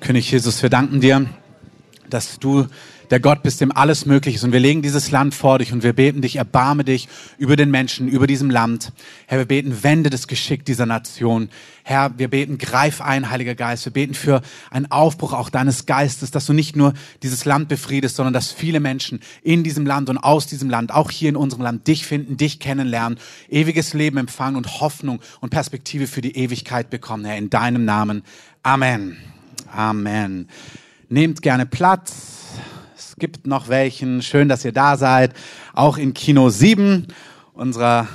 König Jesus, wir danken dir, dass du der Gott bist, dem alles möglich ist. Und wir legen dieses Land vor dich und wir beten dich, erbarme dich über den Menschen, über diesem Land. Herr, wir beten, wende das Geschick dieser Nation. Herr, wir beten, greif ein, Heiliger Geist. Wir beten für einen Aufbruch auch deines Geistes, dass du nicht nur dieses Land befriedest, sondern dass viele Menschen in diesem Land und aus diesem Land, auch hier in unserem Land, dich finden, dich kennenlernen, ewiges Leben empfangen und Hoffnung und Perspektive für die Ewigkeit bekommen. Herr, in deinem Namen. Amen. Amen. Nehmt gerne Platz. Es gibt noch welchen. Schön, dass ihr da seid. Auch in Kino 7, unserer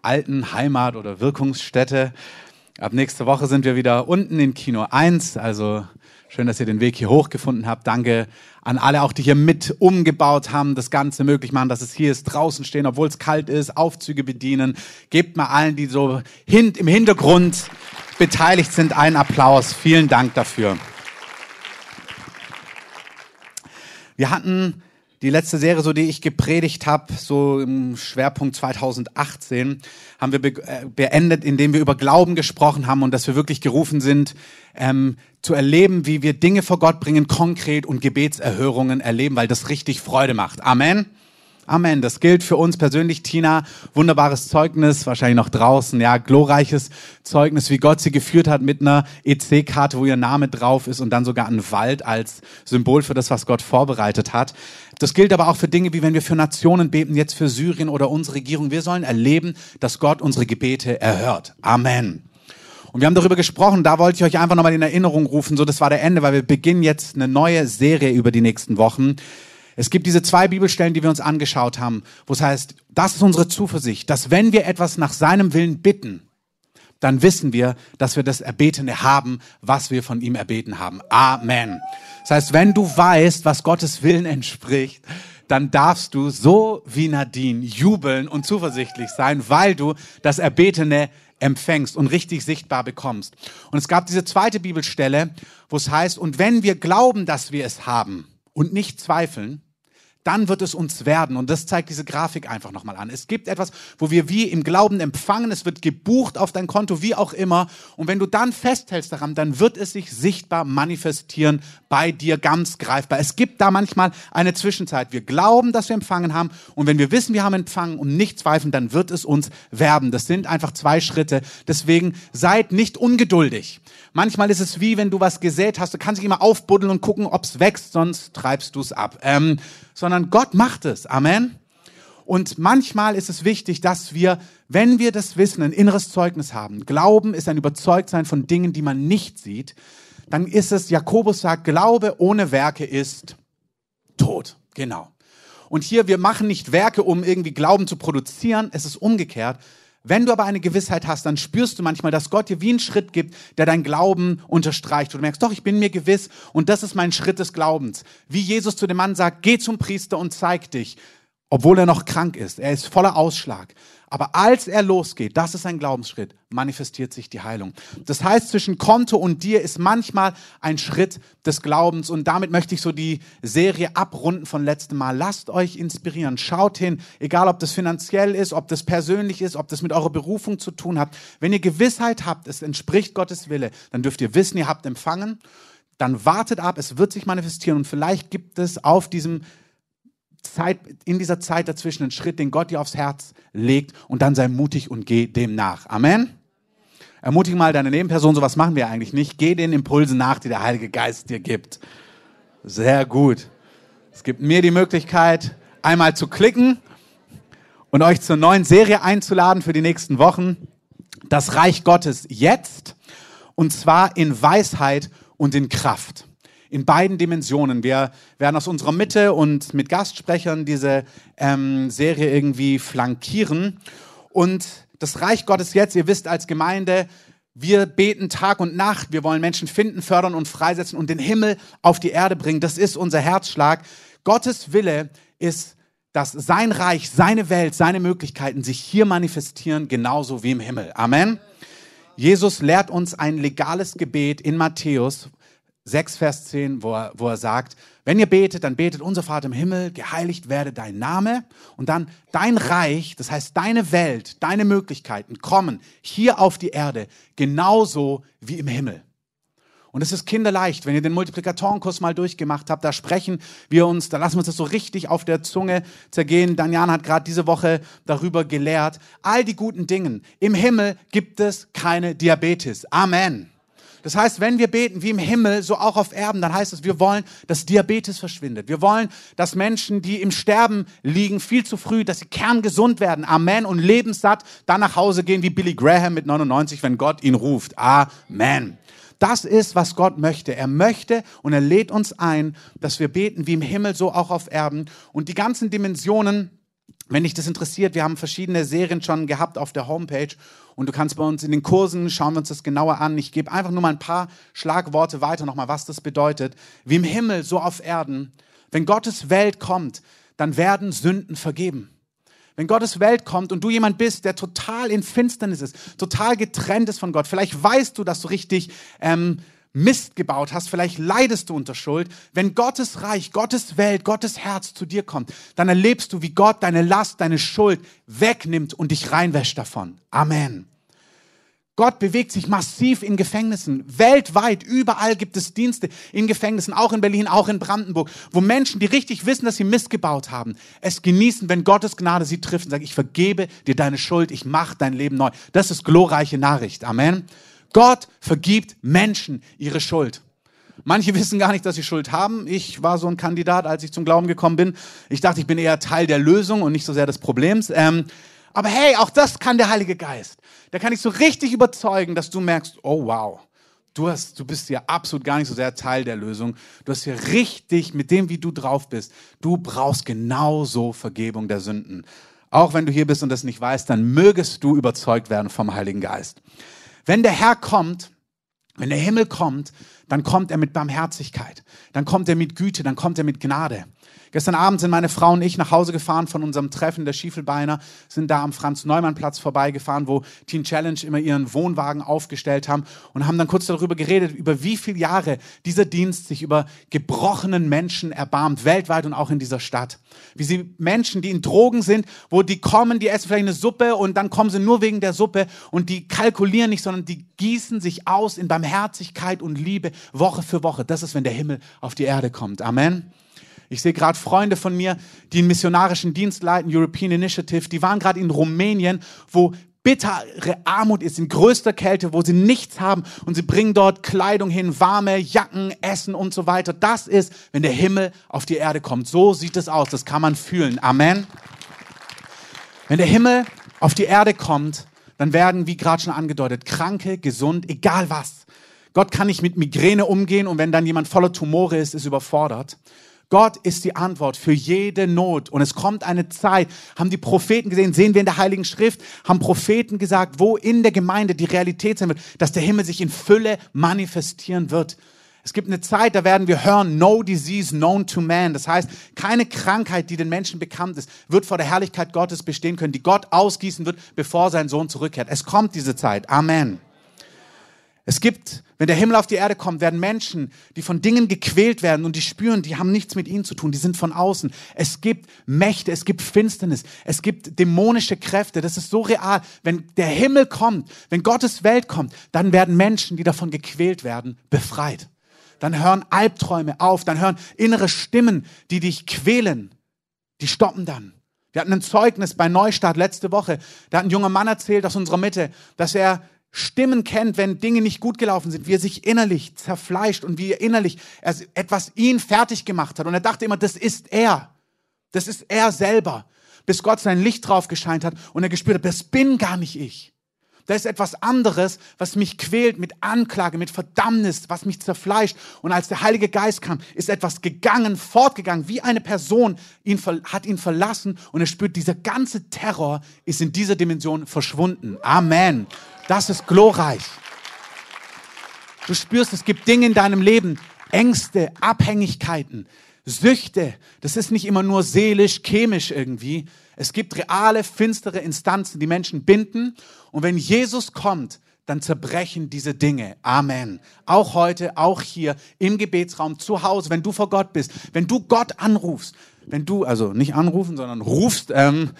alten Heimat oder Wirkungsstätte. Ab nächste Woche sind wir wieder unten in Kino 1. Also schön, dass ihr den Weg hier hochgefunden habt. Danke an alle auch, die hier mit umgebaut haben, das Ganze möglich machen, dass es hier ist, draußen stehen, obwohl es kalt ist, Aufzüge bedienen. Gebt mal allen, die so hin, im Hintergrund beteiligt sind, einen Applaus. Vielen Dank dafür. Wir hatten die letzte Serie, so die ich gepredigt habe, so im Schwerpunkt 2018, haben wir be äh, beendet, indem wir über Glauben gesprochen haben und dass wir wirklich gerufen sind, ähm, zu erleben, wie wir Dinge vor Gott bringen, konkret und Gebetserhörungen erleben, weil das richtig Freude macht. Amen. Amen. Das gilt für uns persönlich, Tina. Wunderbares Zeugnis, wahrscheinlich noch draußen. Ja, glorreiches Zeugnis, wie Gott sie geführt hat mit einer EC-Karte, wo ihr Name drauf ist und dann sogar ein Wald als Symbol für das, was Gott vorbereitet hat. Das gilt aber auch für Dinge, wie wenn wir für Nationen beten, jetzt für Syrien oder unsere Regierung. Wir sollen erleben, dass Gott unsere Gebete erhört. Amen. Und wir haben darüber gesprochen, da wollte ich euch einfach nochmal in Erinnerung rufen, so das war der Ende, weil wir beginnen jetzt eine neue Serie über die nächsten Wochen es gibt diese zwei Bibelstellen, die wir uns angeschaut haben, wo es heißt, das ist unsere Zuversicht, dass wenn wir etwas nach seinem Willen bitten, dann wissen wir, dass wir das Erbetene haben, was wir von ihm erbeten haben. Amen. Das heißt, wenn du weißt, was Gottes Willen entspricht, dann darfst du so wie Nadine jubeln und zuversichtlich sein, weil du das Erbetene empfängst und richtig sichtbar bekommst. Und es gab diese zweite Bibelstelle, wo es heißt, und wenn wir glauben, dass wir es haben und nicht zweifeln, dann wird es uns werden. Und das zeigt diese Grafik einfach nochmal an. Es gibt etwas, wo wir wie im Glauben empfangen, es wird gebucht auf dein Konto, wie auch immer. Und wenn du dann festhältst daran, dann wird es sich sichtbar manifestieren bei dir ganz greifbar. Es gibt da manchmal eine Zwischenzeit. Wir glauben, dass wir empfangen haben. Und wenn wir wissen, wir haben empfangen und nicht zweifeln, dann wird es uns werden. Das sind einfach zwei Schritte. Deswegen seid nicht ungeduldig. Manchmal ist es wie, wenn du was gesät hast. Du kannst dich immer aufbuddeln und gucken, ob's wächst, sonst treibst du es ab. Ähm, sondern Gott macht es. Amen. Und manchmal ist es wichtig, dass wir, wenn wir das Wissen, ein inneres Zeugnis haben, Glauben ist ein Überzeugtsein von Dingen, die man nicht sieht, dann ist es, Jakobus sagt, Glaube ohne Werke ist tot. Genau. Und hier, wir machen nicht Werke, um irgendwie Glauben zu produzieren, es ist umgekehrt. Wenn du aber eine Gewissheit hast, dann spürst du manchmal, dass Gott dir wie einen Schritt gibt, der dein Glauben unterstreicht. Du merkst, doch, ich bin mir gewiss und das ist mein Schritt des Glaubens. Wie Jesus zu dem Mann sagt, geh zum Priester und zeig dich, obwohl er noch krank ist. Er ist voller Ausschlag. Aber als er losgeht, das ist ein Glaubensschritt, manifestiert sich die Heilung. Das heißt, zwischen Konto und dir ist manchmal ein Schritt des Glaubens. Und damit möchte ich so die Serie abrunden von letztem Mal. Lasst euch inspirieren. Schaut hin, egal ob das finanziell ist, ob das persönlich ist, ob das mit eurer Berufung zu tun hat. Wenn ihr Gewissheit habt, es entspricht Gottes Wille, dann dürft ihr wissen, ihr habt empfangen. Dann wartet ab, es wird sich manifestieren und vielleicht gibt es auf diesem Zeit, in dieser Zeit dazwischen einen Schritt, den Gott dir aufs Herz legt und dann sei mutig und geh dem nach. Amen. Ermutige mal deine Nebenperson, sowas machen wir eigentlich nicht. Geh den Impulsen nach, die der Heilige Geist dir gibt. Sehr gut. Es gibt mir die Möglichkeit, einmal zu klicken und euch zur neuen Serie einzuladen für die nächsten Wochen. Das Reich Gottes jetzt und zwar in Weisheit und in Kraft in beiden Dimensionen. Wir werden aus unserer Mitte und mit Gastsprechern diese ähm, Serie irgendwie flankieren. Und das Reich Gottes jetzt, ihr wisst als Gemeinde, wir beten Tag und Nacht. Wir wollen Menschen finden, fördern und freisetzen und den Himmel auf die Erde bringen. Das ist unser Herzschlag. Gottes Wille ist, dass sein Reich, seine Welt, seine Möglichkeiten sich hier manifestieren, genauso wie im Himmel. Amen. Jesus lehrt uns ein legales Gebet in Matthäus, 6, Vers 10, wo er, wo er sagt, wenn ihr betet, dann betet unser Vater im Himmel, geheiligt werde dein Name und dann dein Reich, das heißt deine Welt, deine Möglichkeiten kommen hier auf die Erde genauso wie im Himmel. Und es ist kinderleicht, wenn ihr den Multiplikatorenkurs mal durchgemacht habt, da sprechen wir uns, da lassen wir uns das so richtig auf der Zunge zergehen. Danian hat gerade diese Woche darüber gelehrt. All die guten Dingen. Im Himmel gibt es keine Diabetes. Amen. Das heißt, wenn wir beten wie im Himmel, so auch auf Erden, dann heißt es, wir wollen, dass Diabetes verschwindet. Wir wollen, dass Menschen, die im Sterben liegen, viel zu früh, dass sie kerngesund werden. Amen. Und lebenssatt dann nach Hause gehen wie Billy Graham mit 99, wenn Gott ihn ruft. Amen. Das ist, was Gott möchte. Er möchte und er lädt uns ein, dass wir beten wie im Himmel, so auch auf Erden. Und die ganzen Dimensionen, wenn dich das interessiert, wir haben verschiedene Serien schon gehabt auf der Homepage und du kannst bei uns in den Kursen, schauen wir uns das genauer an. Ich gebe einfach nur mal ein paar Schlagworte weiter nochmal, was das bedeutet. Wie im Himmel, so auf Erden. Wenn Gottes Welt kommt, dann werden Sünden vergeben. Wenn Gottes Welt kommt und du jemand bist, der total in Finsternis ist, total getrennt ist von Gott, vielleicht weißt du, dass du richtig ähm, Mist gebaut hast, vielleicht leidest du unter Schuld. Wenn Gottes Reich, Gottes Welt, Gottes Herz zu dir kommt, dann erlebst du, wie Gott deine Last, deine Schuld wegnimmt und dich reinwäscht davon. Amen. Gott bewegt sich massiv in Gefängnissen. Weltweit, überall gibt es Dienste in Gefängnissen, auch in Berlin, auch in Brandenburg, wo Menschen, die richtig wissen, dass sie missgebaut haben, es genießen, wenn Gottes Gnade sie trifft und sagt, ich vergebe dir deine Schuld, ich mache dein Leben neu. Das ist glorreiche Nachricht. Amen. Gott vergibt Menschen ihre Schuld. Manche wissen gar nicht, dass sie Schuld haben. Ich war so ein Kandidat, als ich zum Glauben gekommen bin. Ich dachte, ich bin eher Teil der Lösung und nicht so sehr des Problems. Ähm, aber hey, auch das kann der Heilige Geist. Da kann ich so richtig überzeugen, dass du merkst, oh wow, du, hast, du bist ja absolut gar nicht so sehr Teil der Lösung. Du hast ja richtig mit dem, wie du drauf bist, du brauchst genauso Vergebung der Sünden. Auch wenn du hier bist und das nicht weißt, dann mögest du überzeugt werden vom Heiligen Geist. Wenn der Herr kommt, wenn der Himmel kommt, dann kommt er mit Barmherzigkeit, dann kommt er mit Güte, dann kommt er mit Gnade. Gestern Abend sind meine Frau und ich nach Hause gefahren von unserem Treffen der Schiefelbeiner, sind da am Franz-Neumann-Platz vorbeigefahren, wo Teen Challenge immer ihren Wohnwagen aufgestellt haben und haben dann kurz darüber geredet, über wie viele Jahre dieser Dienst sich über gebrochenen Menschen erbarmt, weltweit und auch in dieser Stadt. Wie sie Menschen, die in Drogen sind, wo die kommen, die essen vielleicht eine Suppe und dann kommen sie nur wegen der Suppe und die kalkulieren nicht, sondern die gießen sich aus in Barmherzigkeit und Liebe Woche für Woche. Das ist, wenn der Himmel auf die Erde kommt. Amen. Ich sehe gerade Freunde von mir, die einen missionarischen Dienst leiten, European Initiative, die waren gerade in Rumänien, wo bittere Armut ist, in größter Kälte, wo sie nichts haben und sie bringen dort Kleidung hin, warme Jacken, Essen und so weiter. Das ist, wenn der Himmel auf die Erde kommt. So sieht es aus, das kann man fühlen. Amen. Wenn der Himmel auf die Erde kommt, dann werden, wie gerade schon angedeutet, Kranke, gesund, egal was. Gott kann nicht mit Migräne umgehen und wenn dann jemand voller Tumore ist, ist überfordert. Gott ist die Antwort für jede Not. Und es kommt eine Zeit, haben die Propheten gesehen, sehen wir in der Heiligen Schrift, haben Propheten gesagt, wo in der Gemeinde die Realität sein wird, dass der Himmel sich in Fülle manifestieren wird. Es gibt eine Zeit, da werden wir hören, no disease known to man. Das heißt, keine Krankheit, die den Menschen bekannt ist, wird vor der Herrlichkeit Gottes bestehen können, die Gott ausgießen wird, bevor sein Sohn zurückkehrt. Es kommt diese Zeit. Amen. Es gibt, wenn der Himmel auf die Erde kommt, werden Menschen, die von Dingen gequält werden und die spüren, die haben nichts mit ihnen zu tun, die sind von außen. Es gibt Mächte, es gibt Finsternis, es gibt dämonische Kräfte. Das ist so real. Wenn der Himmel kommt, wenn Gottes Welt kommt, dann werden Menschen, die davon gequält werden, befreit. Dann hören Albträume auf, dann hören innere Stimmen, die dich quälen, die stoppen dann. Wir hatten ein Zeugnis bei Neustart letzte Woche. Da hat ein junger Mann erzählt aus unserer Mitte, dass er Stimmen kennt, wenn Dinge nicht gut gelaufen sind, wie er sich innerlich zerfleischt und wie er innerlich etwas ihn fertig gemacht hat. Und er dachte immer, das ist er. Das ist er selber. Bis Gott sein Licht drauf gescheint hat und er gespürt hat, das bin gar nicht ich. Da ist etwas anderes, was mich quält mit Anklage, mit Verdammnis, was mich zerfleischt. Und als der Heilige Geist kam, ist etwas gegangen, fortgegangen, wie eine Person ihn, hat ihn verlassen und er spürt, dieser ganze Terror ist in dieser Dimension verschwunden. Amen. Das ist glorreich. Du spürst, es gibt Dinge in deinem Leben, Ängste, Abhängigkeiten, Süchte. Das ist nicht immer nur seelisch, chemisch irgendwie. Es gibt reale, finstere Instanzen, die Menschen binden. Und wenn Jesus kommt, dann zerbrechen diese Dinge. Amen. Auch heute, auch hier im Gebetsraum, zu Hause, wenn du vor Gott bist, wenn du Gott anrufst, wenn du, also nicht anrufen, sondern rufst, ähm,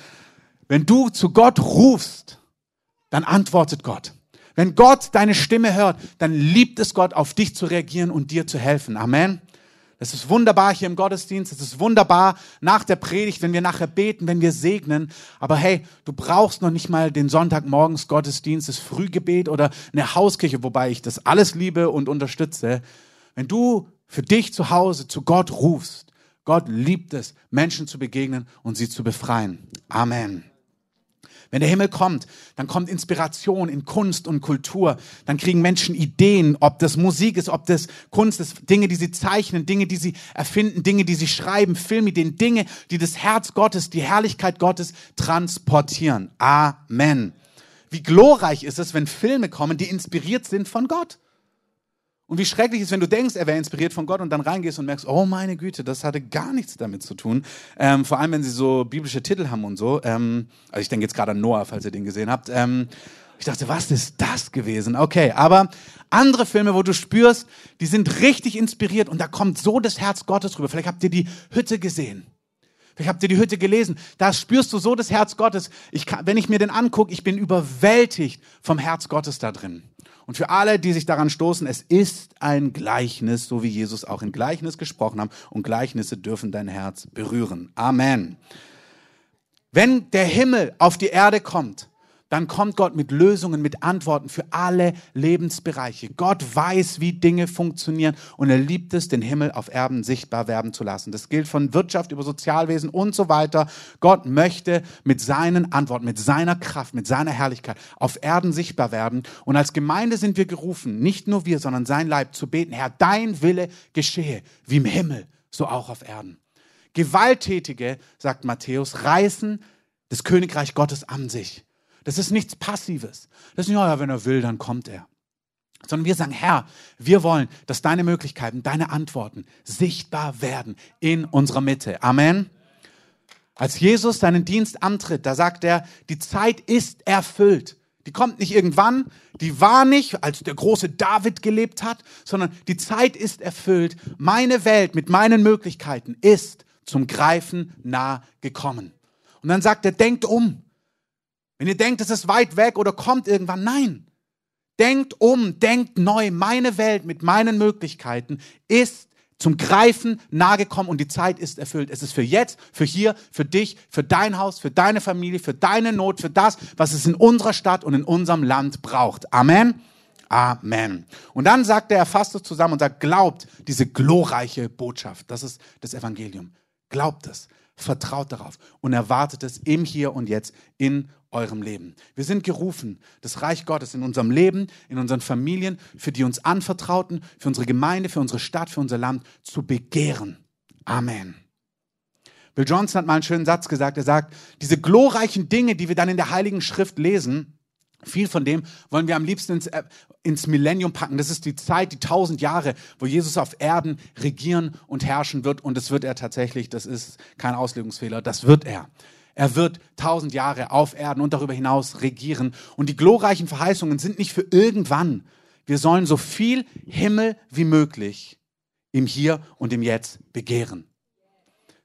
wenn du zu Gott rufst, dann antwortet Gott. Wenn Gott deine Stimme hört, dann liebt es Gott, auf dich zu reagieren und dir zu helfen. Amen. Das ist wunderbar hier im Gottesdienst. Es ist wunderbar nach der Predigt, wenn wir nachher beten, wenn wir segnen. Aber hey, du brauchst noch nicht mal den Sonntagmorgens Gottesdienst, das Frühgebet oder eine Hauskirche, wobei ich das alles liebe und unterstütze. Wenn du für dich zu Hause zu Gott rufst, Gott liebt es, Menschen zu begegnen und sie zu befreien. Amen. Wenn der Himmel kommt, dann kommt Inspiration in Kunst und Kultur. Dann kriegen Menschen Ideen, ob das Musik ist, ob das Kunst ist, Dinge, die sie zeichnen, Dinge, die sie erfinden, Dinge, die sie schreiben, Filmideen, Dinge, die das Herz Gottes, die Herrlichkeit Gottes transportieren. Amen. Wie glorreich ist es, wenn Filme kommen, die inspiriert sind von Gott. Und wie schrecklich ist, wenn du denkst, er wäre inspiriert von Gott und dann reingehst und merkst, oh meine Güte, das hatte gar nichts damit zu tun. Ähm, vor allem, wenn sie so biblische Titel haben und so. Ähm, also ich denke jetzt gerade an Noah, falls ihr den gesehen habt. Ähm, ich dachte, was ist das gewesen? Okay, aber andere Filme, wo du spürst, die sind richtig inspiriert und da kommt so das Herz Gottes rüber. Vielleicht habt ihr die Hütte gesehen. Vielleicht habt ihr die Hütte gelesen. Da spürst du so das Herz Gottes. Ich kann, wenn ich mir den angucke, ich bin überwältigt vom Herz Gottes da drin. Und für alle, die sich daran stoßen, es ist ein Gleichnis, so wie Jesus auch in Gleichnis gesprochen hat. Und Gleichnisse dürfen dein Herz berühren. Amen. Wenn der Himmel auf die Erde kommt, dann kommt Gott mit Lösungen, mit Antworten für alle Lebensbereiche. Gott weiß, wie Dinge funktionieren und er liebt es, den Himmel auf Erden sichtbar werden zu lassen. Das gilt von Wirtschaft über Sozialwesen und so weiter. Gott möchte mit seinen Antworten, mit seiner Kraft, mit seiner Herrlichkeit auf Erden sichtbar werden. Und als Gemeinde sind wir gerufen, nicht nur wir, sondern sein Leib zu beten, Herr, dein Wille geschehe, wie im Himmel, so auch auf Erden. Gewalttätige, sagt Matthäus, reißen das Königreich Gottes an sich. Das ist nichts Passives. Das ist nicht, ja, wenn er will, dann kommt er. Sondern wir sagen, Herr, wir wollen, dass deine Möglichkeiten, deine Antworten sichtbar werden in unserer Mitte. Amen. Als Jesus seinen Dienst antritt, da sagt er, die Zeit ist erfüllt. Die kommt nicht irgendwann, die war nicht, als der große David gelebt hat, sondern die Zeit ist erfüllt. Meine Welt mit meinen Möglichkeiten ist zum Greifen nah gekommen. Und dann sagt er, denkt um. Wenn ihr denkt, es ist weit weg oder kommt irgendwann, nein. Denkt um, denkt neu. Meine Welt mit meinen Möglichkeiten ist zum Greifen nahegekommen und die Zeit ist erfüllt. Es ist für jetzt, für hier, für dich, für dein Haus, für deine Familie, für deine Not, für das, was es in unserer Stadt und in unserem Land braucht. Amen. Amen. Und dann sagt er, er fasst es zusammen und sagt, glaubt diese glorreiche Botschaft. Das ist das Evangelium. Glaubt es. Vertraut darauf und erwartet es im Hier und Jetzt in eurem Leben. Wir sind gerufen, das Reich Gottes in unserem Leben, in unseren Familien, für die uns anvertrauten, für unsere Gemeinde, für unsere Stadt, für unser Land zu begehren. Amen. Bill Johnson hat mal einen schönen Satz gesagt. Er sagt, diese glorreichen Dinge, die wir dann in der Heiligen Schrift lesen, viel von dem wollen wir am liebsten ins, äh, ins Millennium packen. Das ist die Zeit, die tausend Jahre, wo Jesus auf Erden regieren und herrschen wird. Und das wird er tatsächlich. Das ist kein Auslegungsfehler. Das wird er. Er wird tausend Jahre auf Erden und darüber hinaus regieren. Und die glorreichen Verheißungen sind nicht für irgendwann. Wir sollen so viel Himmel wie möglich im Hier und im Jetzt begehren.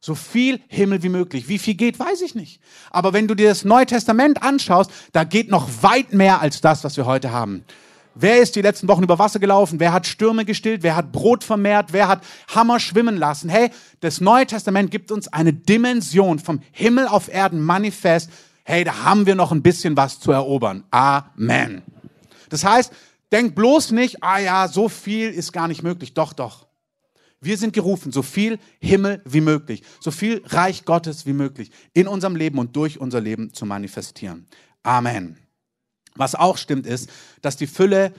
So viel Himmel wie möglich. Wie viel geht, weiß ich nicht. Aber wenn du dir das Neue Testament anschaust, da geht noch weit mehr als das, was wir heute haben. Wer ist die letzten Wochen über Wasser gelaufen? Wer hat Stürme gestillt? Wer hat Brot vermehrt? Wer hat Hammer schwimmen lassen? Hey, das Neue Testament gibt uns eine Dimension vom Himmel auf Erden manifest. Hey, da haben wir noch ein bisschen was zu erobern. Amen. Das heißt, denk bloß nicht, ah ja, so viel ist gar nicht möglich. Doch, doch. Wir sind gerufen, so viel Himmel wie möglich, so viel Reich Gottes wie möglich in unserem Leben und durch unser Leben zu manifestieren. Amen. Was auch stimmt ist, dass die Fülle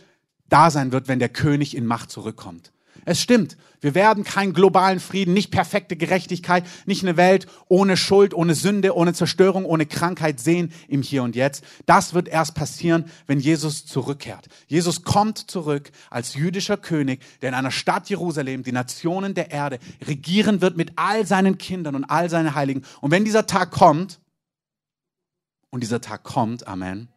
da sein wird, wenn der König in Macht zurückkommt. Es stimmt, wir werden keinen globalen Frieden, nicht perfekte Gerechtigkeit, nicht eine Welt ohne Schuld, ohne Sünde, ohne Zerstörung, ohne Krankheit sehen im Hier und Jetzt. Das wird erst passieren, wenn Jesus zurückkehrt. Jesus kommt zurück als jüdischer König, der in einer Stadt Jerusalem die Nationen der Erde regieren wird mit all seinen Kindern und all seinen Heiligen. Und wenn dieser Tag kommt, und dieser Tag kommt, Amen,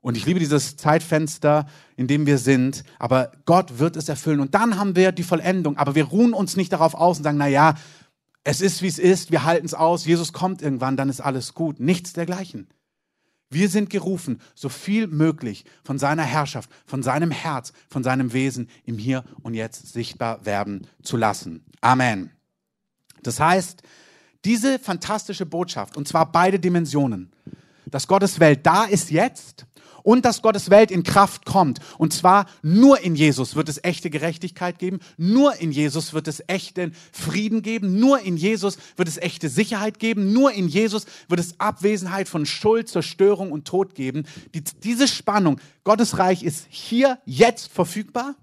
und ich liebe dieses Zeitfenster, in dem wir sind, aber Gott wird es erfüllen. Und dann haben wir die Vollendung, aber wir ruhen uns nicht darauf aus und sagen, na ja, es ist wie es ist, wir halten es aus, Jesus kommt irgendwann, dann ist alles gut. Nichts dergleichen. Wir sind gerufen, so viel möglich von seiner Herrschaft, von seinem Herz, von seinem Wesen im Hier und Jetzt sichtbar werden zu lassen. Amen. Das heißt, diese fantastische Botschaft, und zwar beide Dimensionen, dass Gottes Welt da ist jetzt und dass Gottes Welt in Kraft kommt. Und zwar nur in Jesus wird es echte Gerechtigkeit geben, nur in Jesus wird es echten Frieden geben, nur in Jesus wird es echte Sicherheit geben, nur in Jesus wird es Abwesenheit von Schuld, Zerstörung und Tod geben. Die, diese Spannung, Gottes Reich ist hier jetzt verfügbar.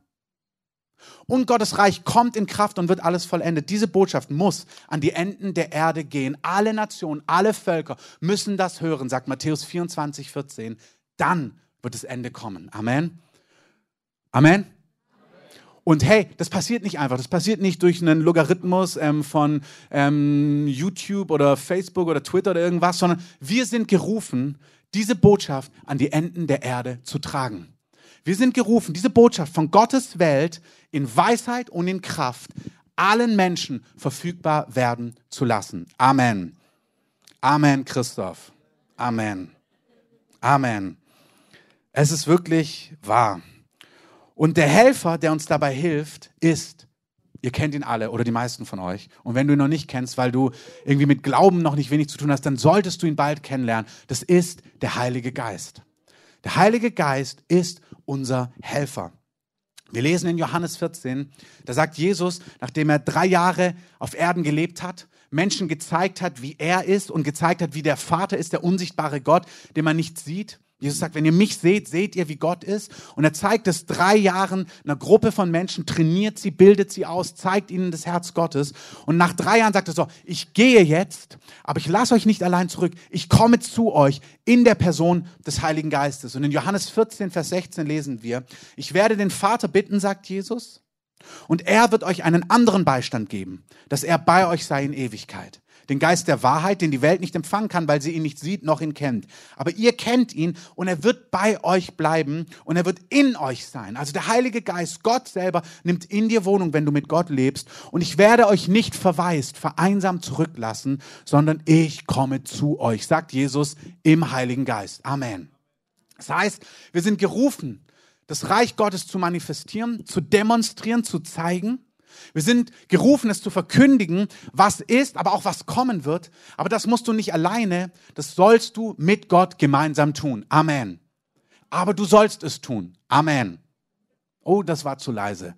Und Gottes Reich kommt in Kraft und wird alles vollendet. Diese Botschaft muss an die Enden der Erde gehen. Alle Nationen, alle Völker müssen das hören, sagt Matthäus 24, 14 dann wird das Ende kommen. Amen. Amen. Und hey, das passiert nicht einfach. Das passiert nicht durch einen Logarithmus ähm, von ähm, YouTube oder Facebook oder Twitter oder irgendwas, sondern wir sind gerufen, diese Botschaft an die Enden der Erde zu tragen. Wir sind gerufen, diese Botschaft von Gottes Welt in Weisheit und in Kraft allen Menschen verfügbar werden zu lassen. Amen. Amen, Christoph. Amen. Amen. Es ist wirklich wahr. Und der Helfer, der uns dabei hilft, ist, ihr kennt ihn alle oder die meisten von euch. Und wenn du ihn noch nicht kennst, weil du irgendwie mit Glauben noch nicht wenig zu tun hast, dann solltest du ihn bald kennenlernen. Das ist der Heilige Geist. Der Heilige Geist ist unser Helfer. Wir lesen in Johannes 14, da sagt Jesus, nachdem er drei Jahre auf Erden gelebt hat, Menschen gezeigt hat, wie er ist und gezeigt hat, wie der Vater ist, der unsichtbare Gott, den man nicht sieht, Jesus sagt, wenn ihr mich seht, seht ihr, wie Gott ist. Und er zeigt es drei Jahren einer Gruppe von Menschen, trainiert sie, bildet sie aus, zeigt ihnen das Herz Gottes. Und nach drei Jahren sagt er so, ich gehe jetzt, aber ich lasse euch nicht allein zurück. Ich komme zu euch in der Person des Heiligen Geistes. Und in Johannes 14, Vers 16 lesen wir, ich werde den Vater bitten, sagt Jesus, und er wird euch einen anderen Beistand geben, dass er bei euch sei in Ewigkeit den Geist der Wahrheit, den die Welt nicht empfangen kann, weil sie ihn nicht sieht noch ihn kennt. Aber ihr kennt ihn und er wird bei euch bleiben und er wird in euch sein. Also der Heilige Geist, Gott selber, nimmt in dir Wohnung, wenn du mit Gott lebst. Und ich werde euch nicht verwaist, vereinsamt zurücklassen, sondern ich komme zu euch, sagt Jesus im Heiligen Geist. Amen. Das heißt, wir sind gerufen, das Reich Gottes zu manifestieren, zu demonstrieren, zu zeigen. Wir sind gerufen, es zu verkündigen, was ist, aber auch was kommen wird. Aber das musst du nicht alleine, das sollst du mit Gott gemeinsam tun. Amen. Aber du sollst es tun. Amen. Oh, das war zu leise.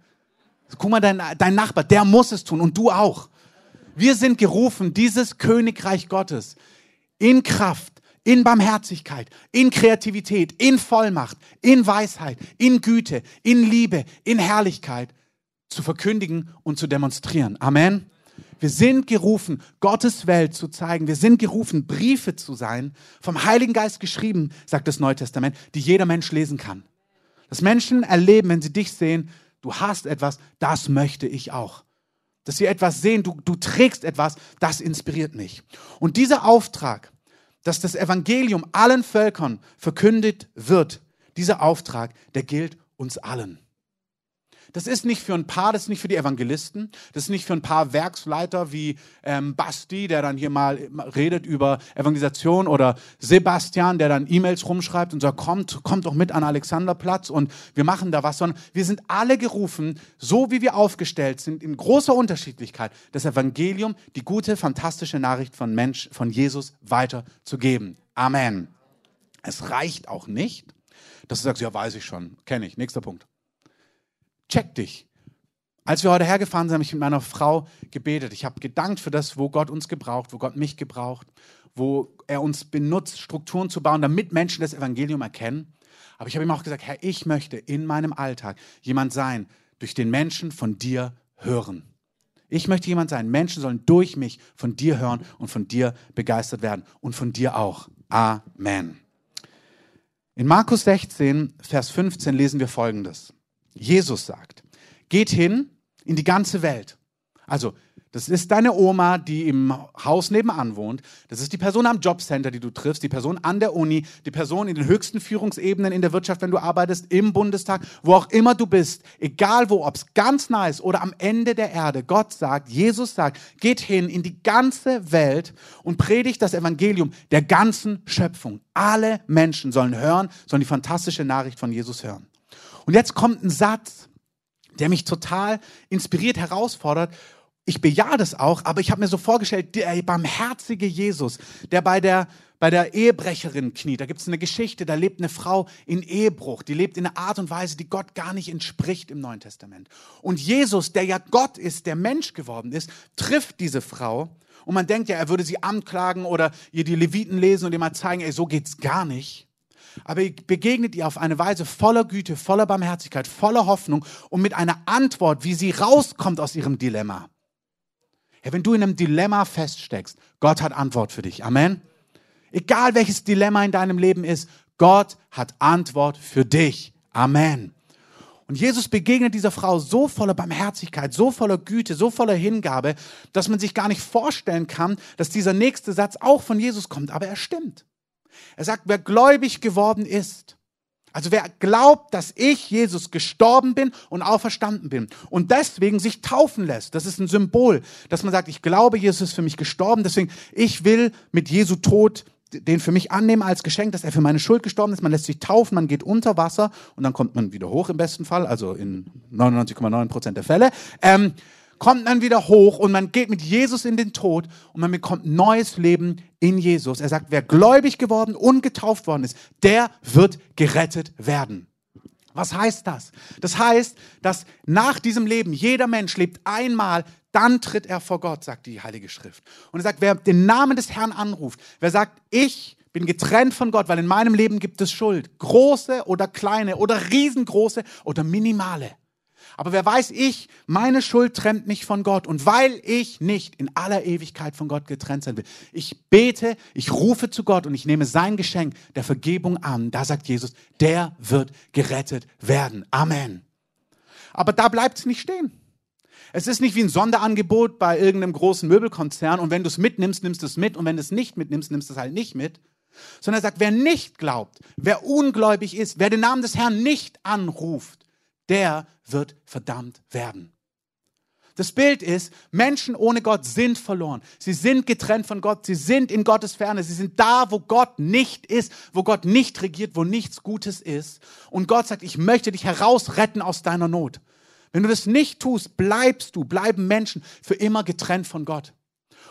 Guck mal, dein, dein Nachbar, der muss es tun und du auch. Wir sind gerufen, dieses Königreich Gottes in Kraft, in Barmherzigkeit, in Kreativität, in Vollmacht, in Weisheit, in Güte, in Liebe, in Herrlichkeit zu verkündigen und zu demonstrieren. Amen. Wir sind gerufen, Gottes Welt zu zeigen. Wir sind gerufen, Briefe zu sein, vom Heiligen Geist geschrieben, sagt das Neue Testament, die jeder Mensch lesen kann. Dass Menschen erleben, wenn sie dich sehen, du hast etwas, das möchte ich auch. Dass sie etwas sehen, du, du trägst etwas, das inspiriert mich. Und dieser Auftrag, dass das Evangelium allen Völkern verkündet wird, dieser Auftrag, der gilt uns allen. Das ist nicht für ein paar, das ist nicht für die Evangelisten, das ist nicht für ein paar Werksleiter wie ähm, Basti, der dann hier mal redet über Evangelisation oder Sebastian, der dann E-Mails rumschreibt und sagt, kommt, kommt doch mit an Alexanderplatz und wir machen da was, sondern wir sind alle gerufen, so wie wir aufgestellt sind, in großer Unterschiedlichkeit, das Evangelium, die gute, fantastische Nachricht von Mensch, von Jesus weiterzugeben. Amen. Es reicht auch nicht, dass du sagst, ja, weiß ich schon, kenne ich. Nächster Punkt check dich. Als wir heute hergefahren sind, habe ich mit meiner Frau gebetet. Ich habe gedankt für das, wo Gott uns gebraucht, wo Gott mich gebraucht, wo er uns benutzt, Strukturen zu bauen, damit Menschen das Evangelium erkennen. Aber ich habe ihm auch gesagt, Herr, ich möchte in meinem Alltag jemand sein, durch den Menschen von dir hören. Ich möchte jemand sein. Menschen sollen durch mich von dir hören und von dir begeistert werden und von dir auch. Amen. In Markus 16, Vers 15 lesen wir Folgendes. Jesus sagt, geht hin in die ganze Welt. Also Das ist deine Oma, die im Haus nebenan wohnt. Das ist die Person am Jobcenter, die du triffst, die Person an der Uni, die Person in den höchsten Führungsebenen in der Wirtschaft, wenn du arbeitest, im Bundestag, wo auch immer du bist. Egal wo, ob es ganz nah ist oder am Ende der Erde. Gott sagt, Jesus sagt, geht hin in die ganze Welt und predigt das Evangelium der ganzen Schöpfung. Alle Menschen sollen hören, sollen die fantastische Nachricht von Jesus hören. Und jetzt kommt ein Satz, der mich total inspiriert, herausfordert ich bejahe das auch, aber ich habe mir so vorgestellt, der barmherzige Jesus, der bei der, bei der Ehebrecherin kniet. Da gibt es eine Geschichte, da lebt eine Frau in Ehebruch, die lebt in einer Art und Weise, die Gott gar nicht entspricht im Neuen Testament. Und Jesus, der ja Gott ist, der Mensch geworden ist, trifft diese Frau und man denkt ja, er würde sie anklagen oder ihr die Leviten lesen und ihr mal zeigen, ey, so geht's gar nicht. Aber er begegnet ihr auf eine Weise voller Güte, voller Barmherzigkeit, voller Hoffnung und mit einer Antwort, wie sie rauskommt aus ihrem Dilemma. Ja, wenn du in einem Dilemma feststeckst, Gott hat Antwort für dich. Amen. Egal welches Dilemma in deinem Leben ist, Gott hat Antwort für dich. Amen. Und Jesus begegnet dieser Frau so voller Barmherzigkeit, so voller Güte, so voller Hingabe, dass man sich gar nicht vorstellen kann, dass dieser nächste Satz auch von Jesus kommt. Aber er stimmt. Er sagt, wer gläubig geworden ist, also wer glaubt, dass ich, Jesus, gestorben bin und auferstanden bin und deswegen sich taufen lässt, das ist ein Symbol, dass man sagt, ich glaube, Jesus ist für mich gestorben, deswegen ich will mit Jesu Tod den für mich annehmen als Geschenk, dass er für meine Schuld gestorben ist. Man lässt sich taufen, man geht unter Wasser und dann kommt man wieder hoch im besten Fall, also in 99,9 Prozent der Fälle. Ähm, kommt man wieder hoch und man geht mit Jesus in den Tod und man bekommt neues Leben in Jesus. Er sagt, wer gläubig geworden und getauft worden ist, der wird gerettet werden. Was heißt das? Das heißt, dass nach diesem Leben jeder Mensch lebt einmal, dann tritt er vor Gott, sagt die Heilige Schrift. Und er sagt, wer den Namen des Herrn anruft, wer sagt, ich bin getrennt von Gott, weil in meinem Leben gibt es Schuld, große oder kleine oder riesengroße oder minimale. Aber wer weiß ich, meine Schuld trennt mich von Gott. Und weil ich nicht in aller Ewigkeit von Gott getrennt sein will, ich bete, ich rufe zu Gott und ich nehme sein Geschenk der Vergebung an. Da sagt Jesus, der wird gerettet werden. Amen. Aber da bleibt es nicht stehen. Es ist nicht wie ein Sonderangebot bei irgendeinem großen Möbelkonzern und wenn du es mitnimmst, nimmst du es mit und wenn du es nicht mitnimmst, nimmst du es halt nicht mit. Sondern er sagt, wer nicht glaubt, wer ungläubig ist, wer den Namen des Herrn nicht anruft, der wird verdammt werden. Das Bild ist, Menschen ohne Gott sind verloren. Sie sind getrennt von Gott. Sie sind in Gottes Ferne. Sie sind da, wo Gott nicht ist, wo Gott nicht regiert, wo nichts Gutes ist. Und Gott sagt, ich möchte dich herausretten aus deiner Not. Wenn du das nicht tust, bleibst du, bleiben Menschen für immer getrennt von Gott.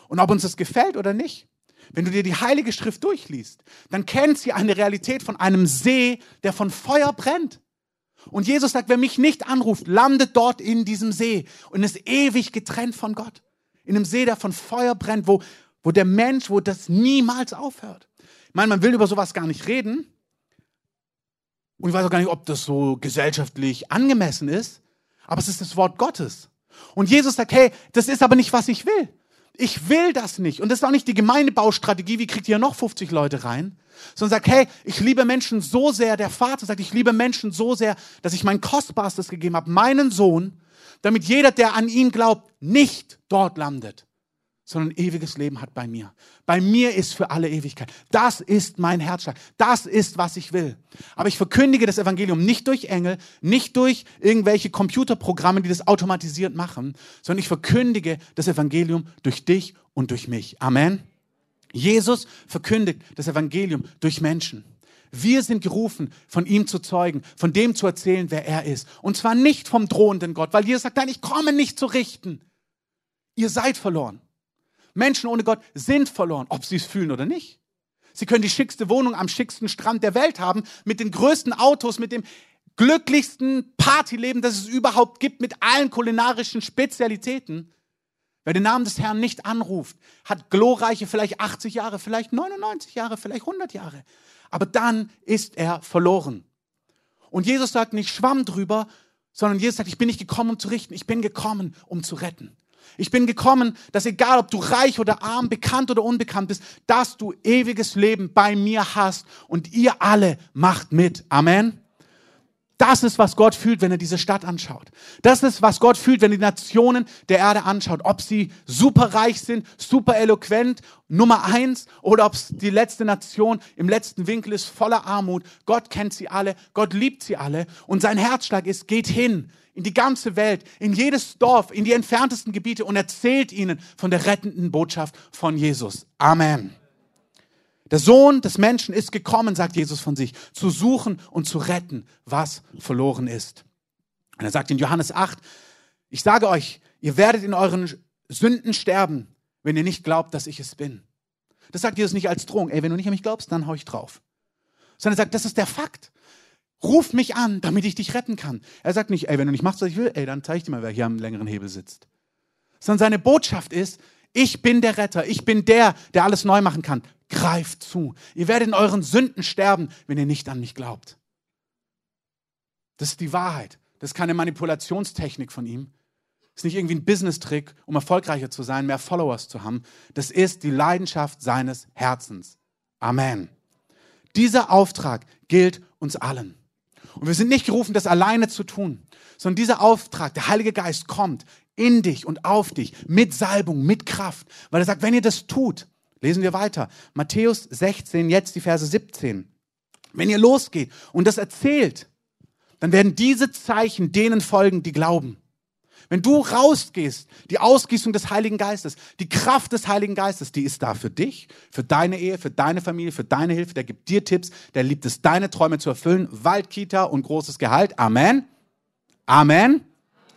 Und ob uns das gefällt oder nicht, wenn du dir die Heilige Schrift durchliest, dann kennt sie eine Realität von einem See, der von Feuer brennt. Und Jesus sagt, wer mich nicht anruft, landet dort in diesem See und ist ewig getrennt von Gott. In einem See, der von Feuer brennt, wo, wo der Mensch, wo das niemals aufhört. Ich meine, man will über sowas gar nicht reden. Und ich weiß auch gar nicht, ob das so gesellschaftlich angemessen ist. Aber es ist das Wort Gottes. Und Jesus sagt, hey, das ist aber nicht, was ich will. Ich will das nicht. Und das ist auch nicht die Gemeindebaustrategie, wie kriegt ihr noch 50 Leute rein? Sondern sagt, hey, ich liebe Menschen so sehr, der Vater sagt, ich liebe Menschen so sehr, dass ich mein Kostbarstes gegeben habe, meinen Sohn, damit jeder, der an ihn glaubt, nicht dort landet, sondern ewiges Leben hat bei mir. Bei mir ist für alle Ewigkeit. Das ist mein Herzschlag. Das ist, was ich will. Aber ich verkündige das Evangelium nicht durch Engel, nicht durch irgendwelche Computerprogramme, die das automatisiert machen, sondern ich verkündige das Evangelium durch dich und durch mich. Amen. Jesus verkündigt das Evangelium durch Menschen. Wir sind gerufen, von ihm zu zeugen, von dem zu erzählen, wer er ist. Und zwar nicht vom drohenden Gott, weil Jesus sagt, nein, ich komme nicht zu richten. Ihr seid verloren. Menschen ohne Gott sind verloren, ob sie es fühlen oder nicht. Sie können die schickste Wohnung am schicksten Strand der Welt haben, mit den größten Autos, mit dem glücklichsten Partyleben, das es überhaupt gibt, mit allen kulinarischen Spezialitäten. Wer den Namen des Herrn nicht anruft, hat glorreiche vielleicht 80 Jahre, vielleicht 99 Jahre, vielleicht 100 Jahre. Aber dann ist er verloren. Und Jesus sagt nicht Schwamm drüber, sondern Jesus sagt, ich bin nicht gekommen, um zu richten, ich bin gekommen, um zu retten. Ich bin gekommen, dass egal ob du reich oder arm, bekannt oder unbekannt bist, dass du ewiges Leben bei mir hast und ihr alle macht mit. Amen. Das ist, was Gott fühlt, wenn er diese Stadt anschaut. Das ist, was Gott fühlt, wenn er die Nationen der Erde anschaut. Ob sie super reich sind, super eloquent, Nummer eins, oder ob es die letzte Nation im letzten Winkel ist, voller Armut. Gott kennt sie alle, Gott liebt sie alle. Und sein Herzschlag ist, geht hin in die ganze Welt, in jedes Dorf, in die entferntesten Gebiete und erzählt ihnen von der rettenden Botschaft von Jesus. Amen. Der Sohn des Menschen ist gekommen, sagt Jesus von sich, zu suchen und zu retten, was verloren ist. Und er sagt in Johannes 8, ich sage euch, ihr werdet in euren Sünden sterben, wenn ihr nicht glaubt, dass ich es bin. Das sagt Jesus nicht als Drohung, ey, wenn du nicht an mich glaubst, dann hau ich drauf. Sondern er sagt, das ist der Fakt. Ruf mich an, damit ich dich retten kann. Er sagt nicht, ey, wenn du nicht machst, was ich will, ey, dann zeig ich dir mal, wer hier am längeren Hebel sitzt. Sondern seine Botschaft ist, ich bin der Retter, ich bin der, der alles neu machen kann greift zu. Ihr werdet in euren Sünden sterben, wenn ihr nicht an mich glaubt. Das ist die Wahrheit. Das ist keine Manipulationstechnik von ihm. Das ist nicht irgendwie ein Business-Trick, um erfolgreicher zu sein, mehr Followers zu haben. Das ist die Leidenschaft seines Herzens. Amen. Dieser Auftrag gilt uns allen. Und wir sind nicht gerufen, das alleine zu tun, sondern dieser Auftrag, der Heilige Geist kommt in dich und auf dich mit Salbung, mit Kraft, weil er sagt, wenn ihr das tut, Lesen wir weiter. Matthäus 16, jetzt die Verse 17. Wenn ihr losgeht und das erzählt, dann werden diese Zeichen denen folgen, die glauben. Wenn du rausgehst, die Ausgießung des Heiligen Geistes, die Kraft des Heiligen Geistes, die ist da für dich, für deine Ehe, für deine Familie, für deine Hilfe. Der gibt dir Tipps, der liebt es, deine Träume zu erfüllen. Waldkita und großes Gehalt. Amen. Amen.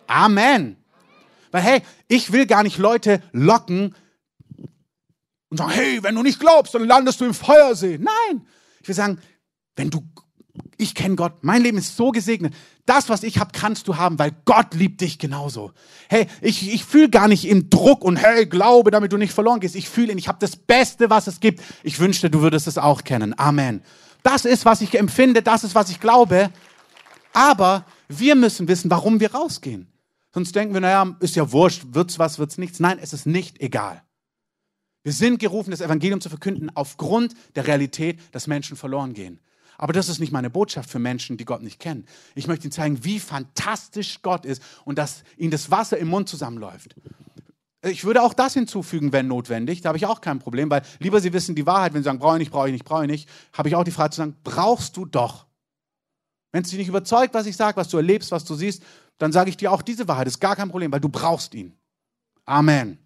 Amen. Weil hey, ich will gar nicht Leute locken, und sagen, hey, wenn du nicht glaubst, dann landest du im Feuersee. Nein, ich will sagen, wenn du, ich kenne Gott, mein Leben ist so gesegnet. Das, was ich habe, kannst du haben, weil Gott liebt dich genauso. Hey, ich, ich fühle gar nicht im Druck und hey, glaube, damit du nicht verloren gehst. Ich fühle ihn, ich habe das Beste, was es gibt. Ich wünschte, du würdest es auch kennen. Amen. Das ist, was ich empfinde, das ist, was ich glaube. Aber wir müssen wissen, warum wir rausgehen. Sonst denken wir, naja, ist ja wurscht, wird's was, wird's nichts. Nein, es ist nicht egal. Wir sind gerufen, das Evangelium zu verkünden aufgrund der Realität, dass Menschen verloren gehen. Aber das ist nicht meine Botschaft für Menschen, die Gott nicht kennen. Ich möchte ihnen zeigen, wie fantastisch Gott ist und dass ihnen das Wasser im Mund zusammenläuft. Ich würde auch das hinzufügen, wenn notwendig. Da habe ich auch kein Problem, weil lieber sie wissen die Wahrheit, wenn sie sagen, brauche ich nicht, brauche ich nicht, brauche ich nicht, habe ich auch die Frage zu sagen, brauchst du doch. Wenn es dich nicht überzeugt, was ich sage, was du erlebst, was du siehst, dann sage ich dir auch diese Wahrheit. Das ist gar kein Problem, weil du brauchst ihn. Amen.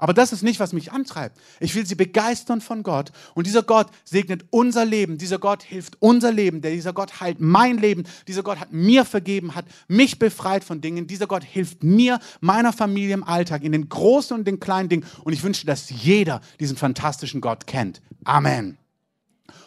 Aber das ist nicht, was mich antreibt. Ich will sie begeistern von Gott. Und dieser Gott segnet unser Leben. Dieser Gott hilft unser Leben. dieser Gott heilt mein Leben. Dieser Gott hat mir vergeben, hat mich befreit von Dingen. Dieser Gott hilft mir, meiner Familie im Alltag, in den großen und den kleinen Dingen. Und ich wünsche, dass jeder diesen fantastischen Gott kennt. Amen.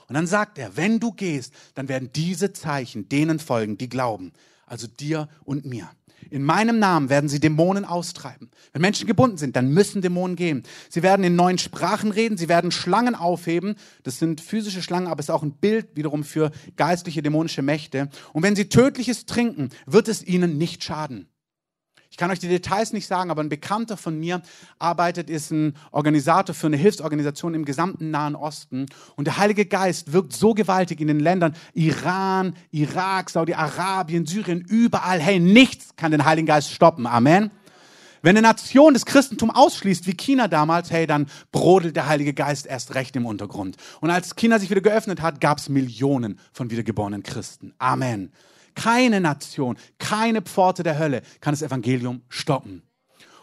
Und dann sagt er, wenn du gehst, dann werden diese Zeichen denen folgen, die glauben. Also dir und mir. In meinem Namen werden sie Dämonen austreiben. Wenn Menschen gebunden sind, dann müssen Dämonen gehen. Sie werden in neuen Sprachen reden, sie werden Schlangen aufheben. Das sind physische Schlangen, aber es ist auch ein Bild wiederum für geistliche dämonische Mächte. Und wenn sie tödliches trinken, wird es ihnen nicht schaden. Ich kann euch die Details nicht sagen, aber ein Bekannter von mir arbeitet, ist ein Organisator für eine Hilfsorganisation im gesamten Nahen Osten. Und der Heilige Geist wirkt so gewaltig in den Ländern Iran, Irak, Saudi-Arabien, Syrien, überall. Hey, nichts kann den Heiligen Geist stoppen. Amen. Wenn eine Nation das Christentum ausschließt, wie China damals, hey, dann brodelt der Heilige Geist erst recht im Untergrund. Und als China sich wieder geöffnet hat, gab es Millionen von wiedergeborenen Christen. Amen. Keine Nation, keine Pforte der Hölle kann das Evangelium stoppen.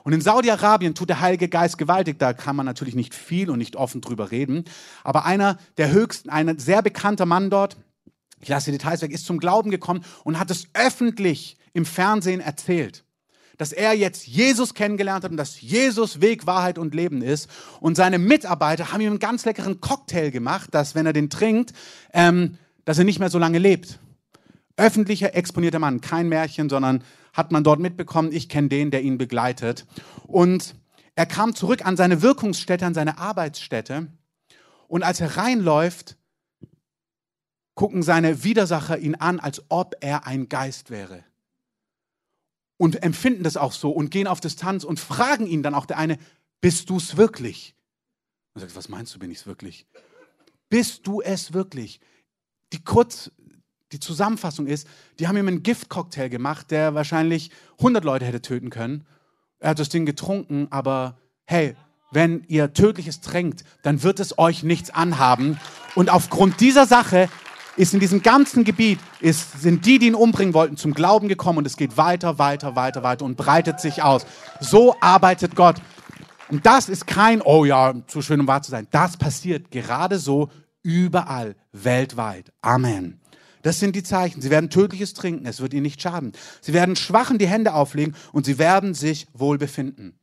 Und in Saudi-Arabien tut der Heilige Geist gewaltig. Da kann man natürlich nicht viel und nicht offen drüber reden. Aber einer der höchsten, ein sehr bekannter Mann dort, ich lasse die Details weg, ist zum Glauben gekommen und hat es öffentlich im Fernsehen erzählt. Dass er jetzt Jesus kennengelernt hat und dass Jesus Weg, Wahrheit und Leben ist. Und seine Mitarbeiter haben ihm einen ganz leckeren Cocktail gemacht, dass wenn er den trinkt, ähm, dass er nicht mehr so lange lebt öffentlicher, exponierter Mann, kein Märchen, sondern hat man dort mitbekommen, ich kenne den, der ihn begleitet. Und er kam zurück an seine Wirkungsstätte, an seine Arbeitsstätte. Und als er reinläuft, gucken seine Widersacher ihn an, als ob er ein Geist wäre. Und empfinden das auch so und gehen auf Distanz und fragen ihn dann auch der eine, bist du es wirklich? Und er sagt, was meinst du, bin ich es wirklich? Bist du es wirklich? Die kurz, die Zusammenfassung ist, die haben ihm einen Giftcocktail gemacht, der wahrscheinlich 100 Leute hätte töten können. Er hat das Ding getrunken, aber hey, wenn ihr Tödliches tränkt, dann wird es euch nichts anhaben. Und aufgrund dieser Sache ist in diesem ganzen Gebiet, ist, sind die, die ihn umbringen wollten, zum Glauben gekommen und es geht weiter, weiter, weiter, weiter und breitet sich aus. So arbeitet Gott. Und das ist kein, oh ja, zu schön um wahr zu sein. Das passiert gerade so überall, weltweit. Amen. Das sind die Zeichen. Sie werden tödliches trinken, es wird ihnen nicht schaden. Sie werden Schwachen die Hände auflegen und sie werden sich wohl befinden.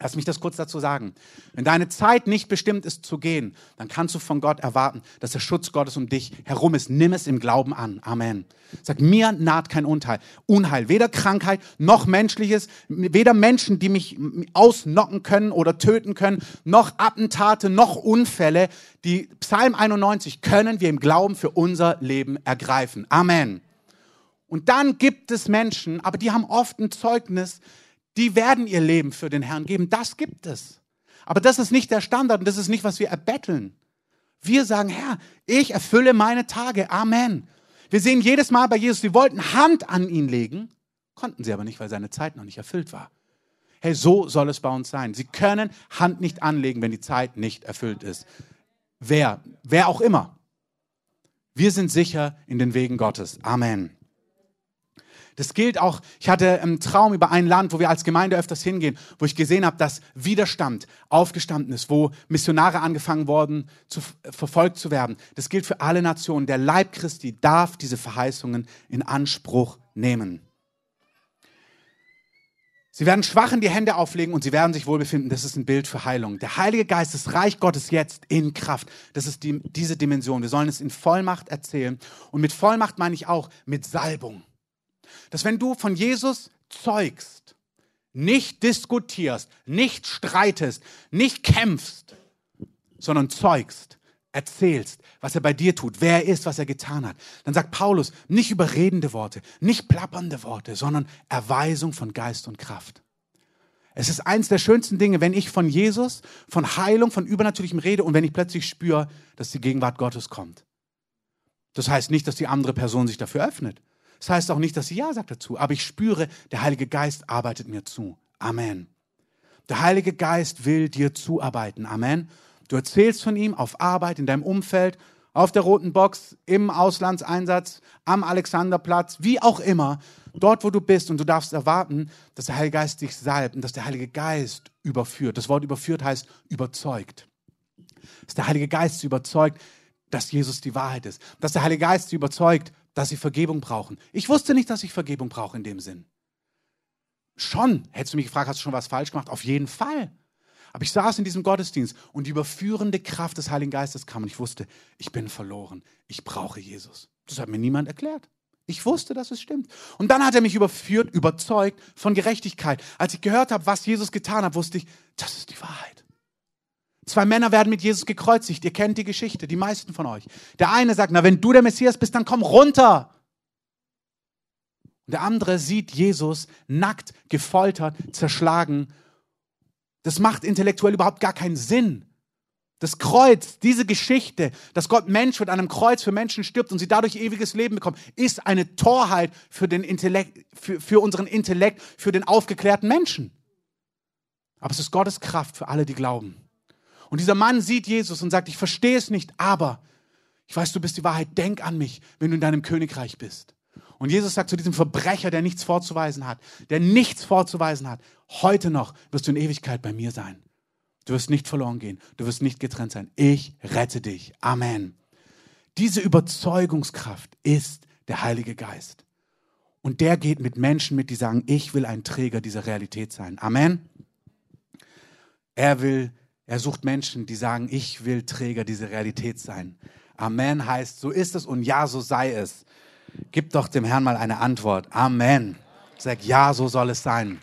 Lass mich das kurz dazu sagen. Wenn deine Zeit nicht bestimmt ist zu gehen, dann kannst du von Gott erwarten, dass der Schutz Gottes um dich herum ist. Nimm es im Glauben an. Amen. Sag, mir naht kein Unheil. Unheil. Weder Krankheit noch menschliches, weder Menschen, die mich ausnocken können oder töten können, noch Attentate, noch Unfälle. Die Psalm 91 können wir im Glauben für unser Leben ergreifen. Amen. Und dann gibt es Menschen, aber die haben oft ein Zeugnis, die werden ihr Leben für den Herrn geben. Das gibt es. Aber das ist nicht der Standard und das ist nicht, was wir erbetteln. Wir sagen, Herr, ich erfülle meine Tage. Amen. Wir sehen jedes Mal bei Jesus, sie wollten Hand an ihn legen, konnten sie aber nicht, weil seine Zeit noch nicht erfüllt war. Hey, so soll es bei uns sein. Sie können Hand nicht anlegen, wenn die Zeit nicht erfüllt ist. Wer, wer auch immer. Wir sind sicher in den Wegen Gottes. Amen. Das gilt auch, ich hatte einen Traum über ein Land, wo wir als Gemeinde öfters hingehen, wo ich gesehen habe, dass Widerstand aufgestanden ist, wo Missionare angefangen worden, zu, verfolgt zu werden. Das gilt für alle Nationen. Der Leib Christi darf diese Verheißungen in Anspruch nehmen. Sie werden Schwachen die Hände auflegen und sie werden sich wohlbefinden. Das ist ein Bild für Heilung. Der Heilige Geist, das Reich Gottes jetzt in Kraft. Das ist die, diese Dimension. Wir sollen es in Vollmacht erzählen. Und mit Vollmacht meine ich auch mit Salbung dass wenn du von Jesus zeugst, nicht diskutierst, nicht streitest, nicht kämpfst, sondern zeugst, erzählst, was er bei dir tut, wer er ist, was er getan hat, dann sagt Paulus, nicht überredende Worte, nicht plappernde Worte, sondern Erweisung von Geist und Kraft. Es ist eins der schönsten Dinge, wenn ich von Jesus, von Heilung, von Übernatürlichem rede und wenn ich plötzlich spüre, dass die Gegenwart Gottes kommt. Das heißt nicht, dass die andere Person sich dafür öffnet, das heißt auch nicht, dass sie Ja sagt dazu, aber ich spüre, der Heilige Geist arbeitet mir zu. Amen. Der Heilige Geist will dir zuarbeiten. Amen. Du erzählst von ihm auf Arbeit, in deinem Umfeld, auf der roten Box, im Auslandseinsatz, am Alexanderplatz, wie auch immer, dort wo du bist und du darfst erwarten, dass der Heilige Geist dich salbt und dass der Heilige Geist überführt. Das Wort überführt heißt überzeugt. Dass der Heilige Geist überzeugt, dass Jesus die Wahrheit ist. Dass der Heilige Geist überzeugt, dass sie Vergebung brauchen. Ich wusste nicht, dass ich Vergebung brauche in dem Sinn. Schon. Hättest du mich gefragt, hast du schon was falsch gemacht? Auf jeden Fall. Aber ich saß in diesem Gottesdienst und die überführende Kraft des Heiligen Geistes kam und ich wusste, ich bin verloren. Ich brauche Jesus. Das hat mir niemand erklärt. Ich wusste, dass es stimmt. Und dann hat er mich überführt, überzeugt von Gerechtigkeit. Als ich gehört habe, was Jesus getan hat, wusste ich, das ist die Wahrheit. Zwei Männer werden mit Jesus gekreuzigt. Ihr kennt die Geschichte, die meisten von euch. Der eine sagt, na, wenn du der Messias bist, dann komm runter. Und der andere sieht Jesus nackt, gefoltert, zerschlagen. Das macht intellektuell überhaupt gar keinen Sinn. Das Kreuz, diese Geschichte, dass Gott Mensch an einem Kreuz für Menschen stirbt und sie dadurch ewiges Leben bekommen, ist eine Torheit für, den Intellekt, für, für unseren Intellekt, für den aufgeklärten Menschen. Aber es ist Gottes Kraft für alle, die glauben. Und dieser Mann sieht Jesus und sagt, ich verstehe es nicht, aber ich weiß, du bist die Wahrheit, denk an mich, wenn du in deinem Königreich bist. Und Jesus sagt zu diesem Verbrecher, der nichts vorzuweisen hat, der nichts vorzuweisen hat, heute noch wirst du in Ewigkeit bei mir sein. Du wirst nicht verloren gehen, du wirst nicht getrennt sein. Ich rette dich. Amen. Diese Überzeugungskraft ist der Heilige Geist. Und der geht mit Menschen mit, die sagen, ich will ein Träger dieser Realität sein. Amen. Er will er sucht Menschen, die sagen, ich will Träger dieser Realität sein. Amen heißt, so ist es und ja, so sei es. Gib doch dem Herrn mal eine Antwort. Amen. Sag, ja, so soll es sein.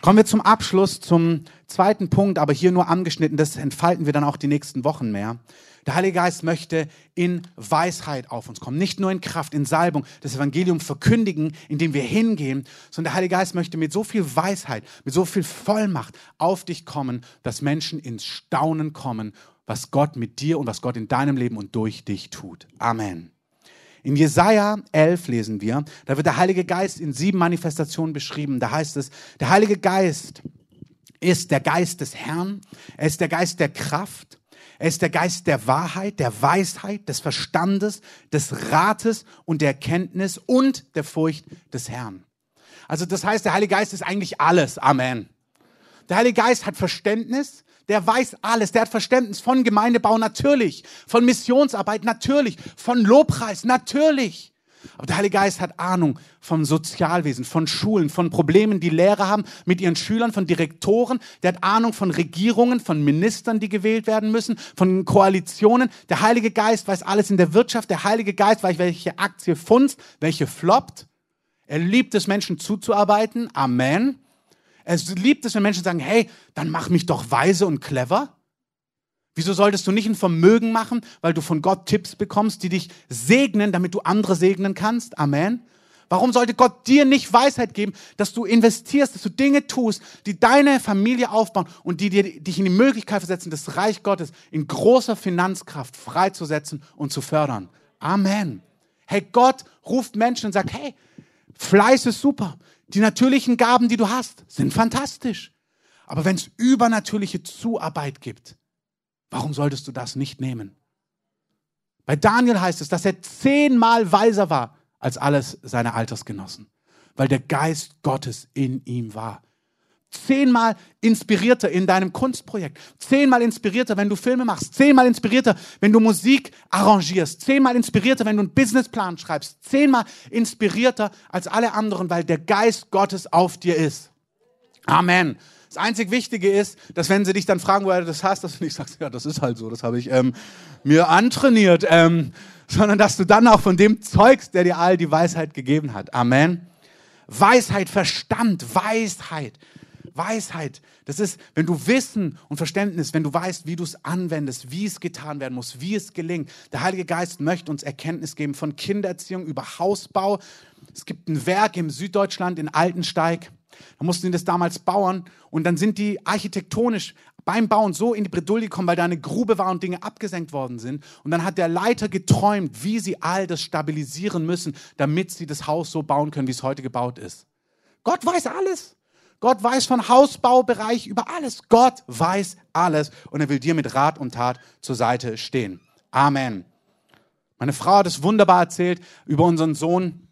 Kommen wir zum Abschluss, zum zweiten Punkt, aber hier nur angeschnitten. Das entfalten wir dann auch die nächsten Wochen mehr. Der Heilige Geist möchte in Weisheit auf uns kommen, nicht nur in Kraft, in Salbung, das Evangelium verkündigen, indem wir hingehen, sondern der Heilige Geist möchte mit so viel Weisheit, mit so viel Vollmacht auf dich kommen, dass Menschen ins Staunen kommen, was Gott mit dir und was Gott in deinem Leben und durch dich tut. Amen. In Jesaja 11 lesen wir, da wird der Heilige Geist in sieben Manifestationen beschrieben. Da heißt es, der Heilige Geist ist der Geist des Herrn, er ist der Geist der Kraft, er ist der Geist der Wahrheit, der Weisheit, des Verstandes, des Rates und der Erkenntnis und der Furcht des Herrn. Also das heißt, der Heilige Geist ist eigentlich alles. Amen. Der Heilige Geist hat Verständnis, der weiß alles, der hat Verständnis von Gemeindebau natürlich, von Missionsarbeit natürlich, von Lobpreis natürlich. Aber der Heilige Geist hat Ahnung vom Sozialwesen, von Schulen, von Problemen, die Lehrer haben mit ihren Schülern, von Direktoren. Der hat Ahnung von Regierungen, von Ministern, die gewählt werden müssen, von Koalitionen. Der Heilige Geist weiß alles in der Wirtschaft. Der Heilige Geist weiß, welche Aktie funzt, welche floppt. Er liebt es, Menschen zuzuarbeiten. Amen. Er liebt es, wenn Menschen sagen, hey, dann mach mich doch weise und clever. Wieso solltest du nicht ein Vermögen machen, weil du von Gott Tipps bekommst, die dich segnen, damit du andere segnen kannst? Amen. Warum sollte Gott dir nicht Weisheit geben, dass du investierst, dass du Dinge tust, die deine Familie aufbauen und die dir, dich in die Möglichkeit versetzen, das Reich Gottes in großer Finanzkraft freizusetzen und zu fördern? Amen. Hey, Gott ruft Menschen und sagt, hey, Fleiß ist super. Die natürlichen Gaben, die du hast, sind fantastisch. Aber wenn es übernatürliche Zuarbeit gibt, Warum solltest du das nicht nehmen? Bei Daniel heißt es, dass er zehnmal weiser war als alles seine Altersgenossen, weil der Geist Gottes in ihm war. Zehnmal inspirierter in deinem Kunstprojekt, zehnmal inspirierter, wenn du Filme machst, zehnmal inspirierter, wenn du Musik arrangierst, zehnmal inspirierter, wenn du einen Businessplan schreibst, zehnmal inspirierter als alle anderen, weil der Geist Gottes auf dir ist. Amen. Das einzig Wichtige ist, dass wenn sie dich dann fragen, woher du das hast, dass du nicht sagst, ja, das ist halt so, das habe ich ähm, mir antrainiert, ähm, sondern dass du dann auch von dem zeugst, der dir all die Weisheit gegeben hat. Amen. Weisheit, Verstand, Weisheit. Weisheit, das ist, wenn du Wissen und Verständnis, wenn du weißt, wie du es anwendest, wie es getan werden muss, wie es gelingt. Der Heilige Geist möchte uns Erkenntnis geben von Kindererziehung über Hausbau. Es gibt ein Werk im Süddeutschland in Altensteig. Da mussten die das damals bauen und dann sind die architektonisch beim Bauen so in die Bredouille gekommen, weil da eine Grube war und Dinge abgesenkt worden sind. Und dann hat der Leiter geträumt, wie sie all das stabilisieren müssen, damit sie das Haus so bauen können, wie es heute gebaut ist. Gott weiß alles. Gott weiß von Hausbaubereich über alles. Gott weiß alles und er will dir mit Rat und Tat zur Seite stehen. Amen. Meine Frau hat es wunderbar erzählt über unseren Sohn,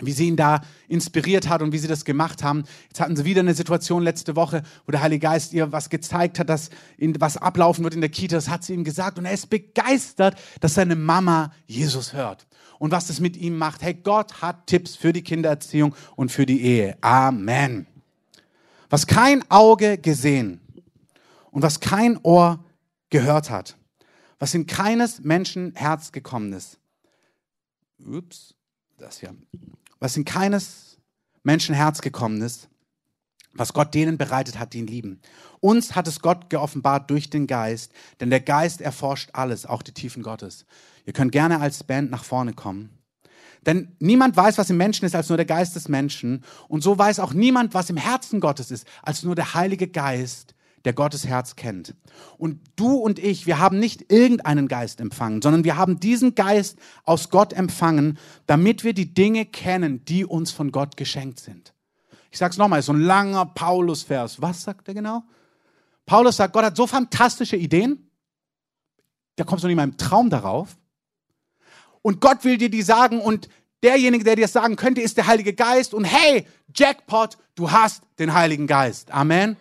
wie sie ihn da inspiriert hat und wie sie das gemacht haben. Jetzt hatten sie wieder eine Situation letzte Woche, wo der Heilige Geist ihr was gezeigt hat, dass ihn, was ablaufen wird in der Kita. Das hat sie ihm gesagt und er ist begeistert, dass seine Mama Jesus hört und was das mit ihm macht. Hey, Gott hat Tipps für die Kindererziehung und für die Ehe. Amen. Was kein Auge gesehen und was kein Ohr gehört hat, was in keines Menschen Herz gekommen ist. Ups, das hier was in keines Menschen Herz gekommen ist, was Gott denen bereitet hat, die ihn lieben. Uns hat es Gott geoffenbart durch den Geist, denn der Geist erforscht alles, auch die Tiefen Gottes. Ihr könnt gerne als Band nach vorne kommen. Denn niemand weiß, was im Menschen ist, als nur der Geist des Menschen. Und so weiß auch niemand, was im Herzen Gottes ist, als nur der Heilige Geist, der Gottes Herz kennt. Und du und ich, wir haben nicht irgendeinen Geist empfangen, sondern wir haben diesen Geist aus Gott empfangen, damit wir die Dinge kennen, die uns von Gott geschenkt sind. Ich sage es nochmal, so ein langer Paulus-Vers. Was sagt er genau? Paulus sagt, Gott hat so fantastische Ideen, da kommst du nicht mal im Traum darauf. Und Gott will dir die sagen und derjenige, der dir das sagen könnte, ist der Heilige Geist. Und hey, Jackpot, du hast den Heiligen Geist. Amen.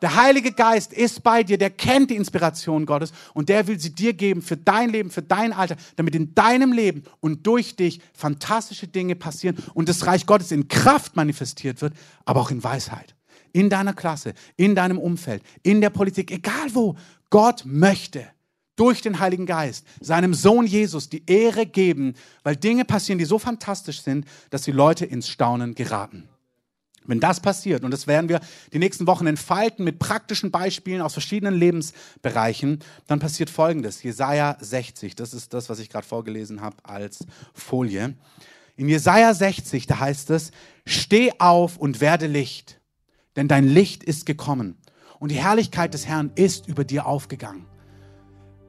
Der Heilige Geist ist bei dir, der kennt die Inspiration Gottes und der will sie dir geben für dein Leben, für dein Alter, damit in deinem Leben und durch dich fantastische Dinge passieren und das Reich Gottes in Kraft manifestiert wird, aber auch in Weisheit. In deiner Klasse, in deinem Umfeld, in der Politik, egal wo. Gott möchte durch den Heiligen Geist seinem Sohn Jesus die Ehre geben, weil Dinge passieren, die so fantastisch sind, dass die Leute ins Staunen geraten. Wenn das passiert, und das werden wir die nächsten Wochen entfalten mit praktischen Beispielen aus verschiedenen Lebensbereichen, dann passiert Folgendes. Jesaja 60, das ist das, was ich gerade vorgelesen habe als Folie. In Jesaja 60, da heißt es, steh auf und werde Licht, denn dein Licht ist gekommen und die Herrlichkeit des Herrn ist über dir aufgegangen.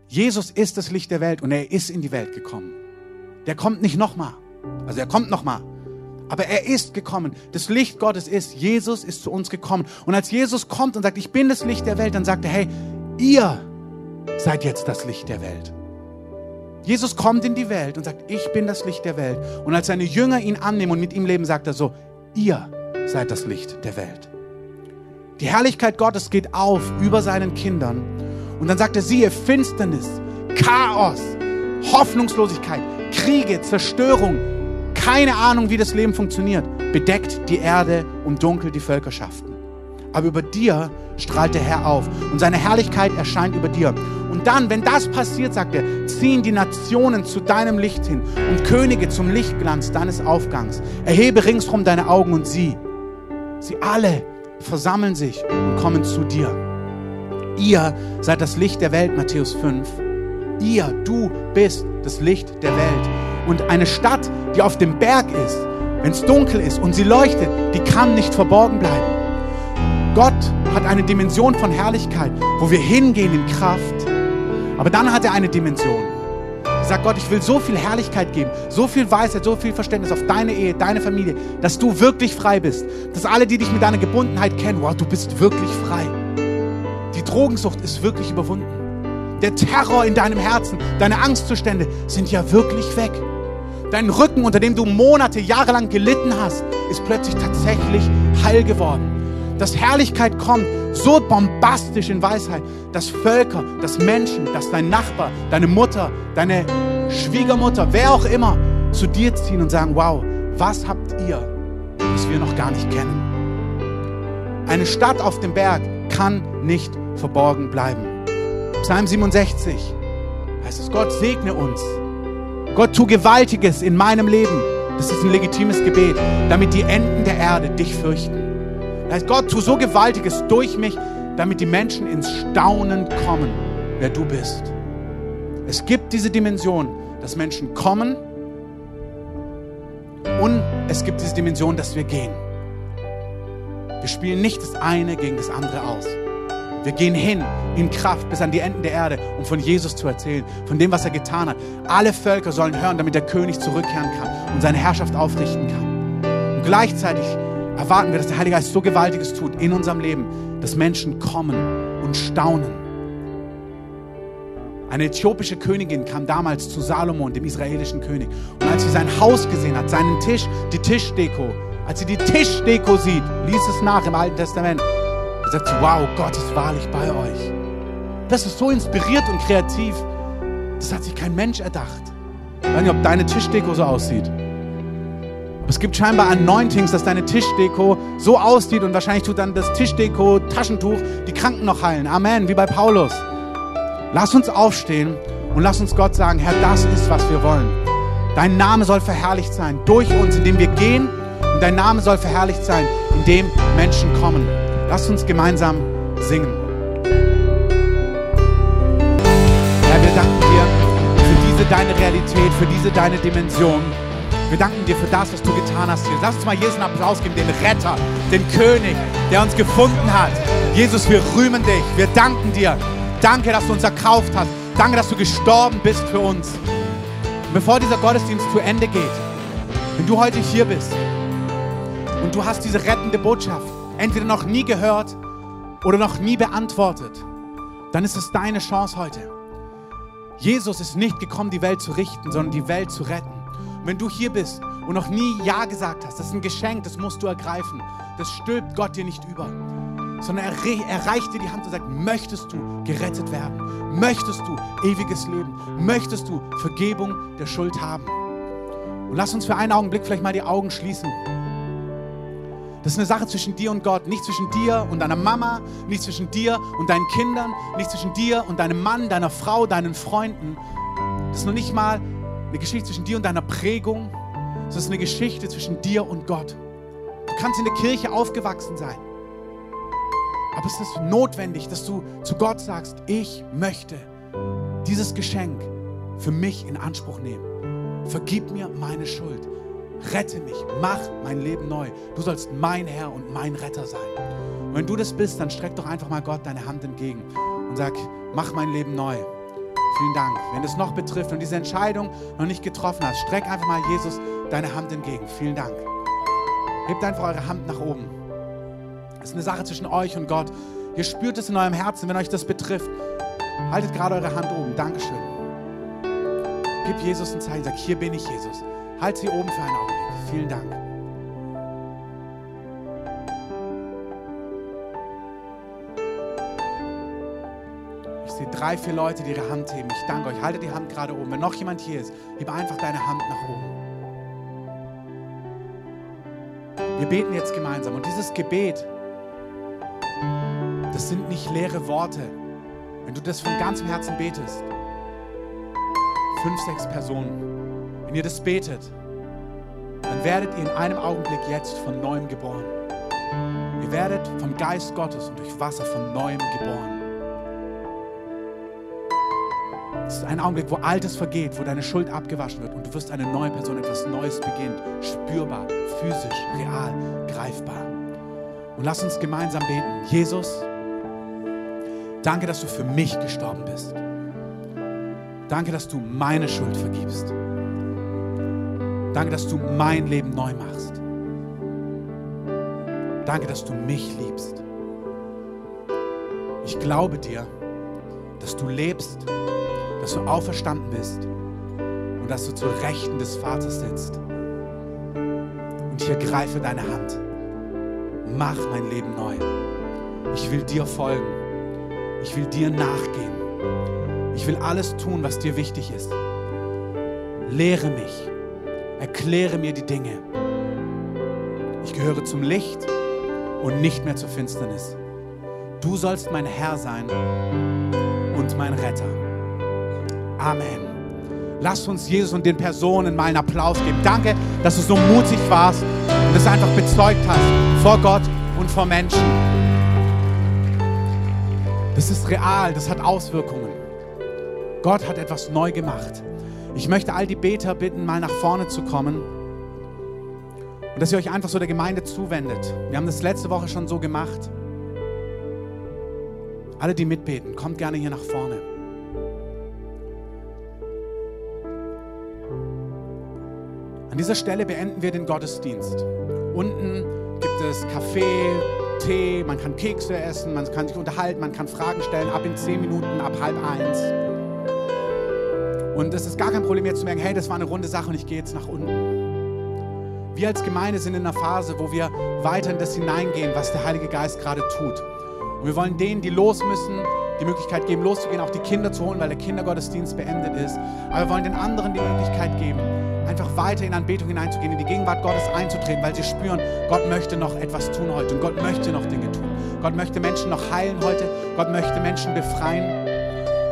Jesus ist das Licht der Welt und er ist in die Welt gekommen. der kommt nicht nochmal. Also er kommt nochmal. Aber er ist gekommen. Das Licht Gottes ist, Jesus ist zu uns gekommen. Und als Jesus kommt und sagt, ich bin das Licht der Welt, dann sagt er, hey, ihr seid jetzt das Licht der Welt. Jesus kommt in die Welt und sagt, ich bin das Licht der Welt. Und als seine Jünger ihn annehmen und mit ihm leben, sagt er so, ihr seid das Licht der Welt. Die Herrlichkeit Gottes geht auf über seinen Kindern. Und dann sagt er, siehe, Finsternis, Chaos, Hoffnungslosigkeit, Kriege, Zerstörung, keine Ahnung, wie das Leben funktioniert, bedeckt die Erde und dunkelt die Völkerschaften. Aber über dir strahlt der Herr auf und seine Herrlichkeit erscheint über dir. Und dann, wenn das passiert, sagt er, ziehen die Nationen zu deinem Licht hin und Könige zum Lichtglanz deines Aufgangs. Erhebe ringsherum deine Augen und sieh, sie alle versammeln sich und kommen zu dir. Ihr seid das Licht der Welt, Matthäus 5. Ihr, du bist das Licht der Welt. Und eine Stadt, die auf dem Berg ist, wenn es dunkel ist und sie leuchtet, die kann nicht verborgen bleiben. Gott hat eine Dimension von Herrlichkeit, wo wir hingehen in Kraft. Aber dann hat er eine Dimension. Er sagt Gott, ich will so viel Herrlichkeit geben, so viel Weisheit, so viel Verständnis auf deine Ehe, deine Familie, dass du wirklich frei bist. Dass alle, die dich mit deiner Gebundenheit kennen, wow, du bist wirklich frei. Die Drogensucht ist wirklich überwunden. Der Terror in deinem Herzen, deine Angstzustände sind ja wirklich weg. Dein Rücken, unter dem du Monate, Jahre lang gelitten hast, ist plötzlich tatsächlich heil geworden. Dass Herrlichkeit kommt, so bombastisch in Weisheit, dass Völker, dass Menschen, dass dein Nachbar, deine Mutter, deine Schwiegermutter, wer auch immer, zu dir ziehen und sagen, wow, was habt ihr, was wir noch gar nicht kennen? Eine Stadt auf dem Berg kann nicht verborgen bleiben. Psalm 67 heißt es, Gott segne uns Gott, tu Gewaltiges in meinem Leben. Das ist ein legitimes Gebet, damit die Enden der Erde dich fürchten. Das heißt, Gott, tu so Gewaltiges durch mich, damit die Menschen ins Staunen kommen, wer du bist. Es gibt diese Dimension, dass Menschen kommen und es gibt diese Dimension, dass wir gehen. Wir spielen nicht das eine gegen das andere aus. Wir gehen hin in Kraft bis an die Enden der Erde, um von Jesus zu erzählen, von dem, was er getan hat. Alle Völker sollen hören, damit der König zurückkehren kann und seine Herrschaft aufrichten kann. Und gleichzeitig erwarten wir, dass der Heilige Geist so Gewaltiges tut in unserem Leben, dass Menschen kommen und staunen. Eine äthiopische Königin kam damals zu Salomon, dem israelischen König. Und als sie sein Haus gesehen hat, seinen Tisch, die Tischdeko, als sie die Tischdeko sieht, liest es nach im Alten Testament, da sagt wow, Gott ist wahrlich bei euch. Das ist so inspiriert und kreativ. Das hat sich kein Mensch erdacht. Ich weiß nicht, ob deine Tischdeko so aussieht. Aber es gibt scheinbar Anointings, dass deine Tischdeko so aussieht und wahrscheinlich tut dann das Tischdeko, Taschentuch die Kranken noch heilen. Amen, wie bei Paulus. Lass uns aufstehen und lass uns Gott sagen, Herr, das ist, was wir wollen. Dein Name soll verherrlicht sein durch uns, indem wir gehen. Und dein Name soll verherrlicht sein, indem Menschen kommen. Lass uns gemeinsam singen. Herr, wir danken dir für diese deine Realität, für diese deine Dimension. Wir danken dir für das, was du getan hast hier. Lass uns mal Jesus einen Applaus geben, den Retter, den König, der uns gefunden hat. Jesus, wir rühmen dich. Wir danken dir. Danke, dass du uns erkauft hast. Danke, dass du gestorben bist für uns. Bevor dieser Gottesdienst zu Ende geht, wenn du heute hier bist und du hast diese rettende Botschaft, entweder noch nie gehört oder noch nie beantwortet, dann ist es deine Chance heute. Jesus ist nicht gekommen, die Welt zu richten, sondern die Welt zu retten. Und wenn du hier bist und noch nie Ja gesagt hast, das ist ein Geschenk, das musst du ergreifen. Das stülpt Gott dir nicht über, sondern er, er reicht dir die Hand und sagt, möchtest du gerettet werden? Möchtest du ewiges Leben? Möchtest du Vergebung der Schuld haben? Und lass uns für einen Augenblick vielleicht mal die Augen schließen. Das ist eine Sache zwischen dir und Gott, nicht zwischen dir und deiner Mama, nicht zwischen dir und deinen Kindern, nicht zwischen dir und deinem Mann, deiner Frau, deinen Freunden. Das ist noch nicht mal eine Geschichte zwischen dir und deiner Prägung. Ist eine Geschichte zwischen dir und Gott. Du kannst in der Kirche aufgewachsen sein. Aber es ist notwendig, dass du zu Gott sagst, ich möchte dieses Geschenk für mich in Anspruch nehmen. Vergib mir meine Schuld. Rette mich, mach mein Leben neu. Du sollst mein Herr und mein Retter sein. Und wenn du das bist, dann streck doch einfach mal Gott deine Hand entgegen und sag, mach mein Leben neu. Vielen Dank. Wenn es noch betrifft und diese Entscheidung noch nicht getroffen hast, streck einfach mal Jesus deine Hand entgegen. Vielen Dank. Hebt einfach eure Hand nach oben. Das ist eine Sache zwischen euch und Gott. Ihr spürt es in eurem Herzen, wenn euch das betrifft. Haltet gerade eure Hand oben. Dankeschön. Gib Jesus ein Zeichen. Sag, hier bin ich, Jesus. Halt sie oben für einen Augenblick. Vielen Dank. Ich sehe drei, vier Leute, die ihre Hand heben. Ich danke euch. Haltet die Hand gerade oben. Wenn noch jemand hier ist, heb einfach deine Hand nach oben. Wir beten jetzt gemeinsam. Und dieses Gebet, das sind nicht leere Worte. Wenn du das von ganzem Herzen betest, fünf, sechs Personen, wenn ihr das betet, dann werdet ihr in einem Augenblick jetzt von neuem geboren. Ihr werdet vom Geist Gottes und durch Wasser von neuem geboren. Es ist ein Augenblick, wo Altes vergeht, wo deine Schuld abgewaschen wird und du wirst eine neue Person, etwas Neues beginnt. Spürbar, physisch, real, greifbar. Und lass uns gemeinsam beten. Jesus, danke, dass du für mich gestorben bist. Danke, dass du meine Schuld vergibst. Danke, dass du mein Leben neu machst. Danke, dass du mich liebst. Ich glaube dir, dass du lebst, dass du auferstanden bist und dass du zur Rechten des Vaters sitzt. Und ich ergreife deine Hand. Mach mein Leben neu. Ich will dir folgen. Ich will dir nachgehen. Ich will alles tun, was dir wichtig ist. Lehre mich. Erkläre mir die Dinge. Ich gehöre zum Licht und nicht mehr zur Finsternis. Du sollst mein Herr sein und mein Retter. Amen. Lass uns Jesus und den Personen mal einen Applaus geben. Danke, dass du so mutig warst und es einfach bezeugt hast vor Gott und vor Menschen. Das ist real, das hat Auswirkungen. Gott hat etwas neu gemacht. Ich möchte all die Beter bitten, mal nach vorne zu kommen und dass ihr euch einfach so der Gemeinde zuwendet. Wir haben das letzte Woche schon so gemacht. Alle, die mitbeten, kommt gerne hier nach vorne. An dieser Stelle beenden wir den Gottesdienst. Unten gibt es Kaffee, Tee, man kann Kekse essen, man kann sich unterhalten, man kann Fragen stellen, ab in zehn Minuten, ab halb eins. Und es ist gar kein Problem jetzt zu merken, hey, das war eine runde Sache und ich gehe jetzt nach unten. Wir als Gemeinde sind in einer Phase, wo wir weiter in das hineingehen, was der Heilige Geist gerade tut. Und wir wollen denen, die los müssen, die Möglichkeit geben, loszugehen, auch die Kinder zu holen, weil der Kindergottesdienst beendet ist. Aber wir wollen den anderen die Möglichkeit geben, einfach weiter in Anbetung hineinzugehen, in die Gegenwart Gottes einzutreten, weil sie spüren, Gott möchte noch etwas tun heute und Gott möchte noch Dinge tun. Gott möchte Menschen noch heilen heute, Gott möchte Menschen befreien.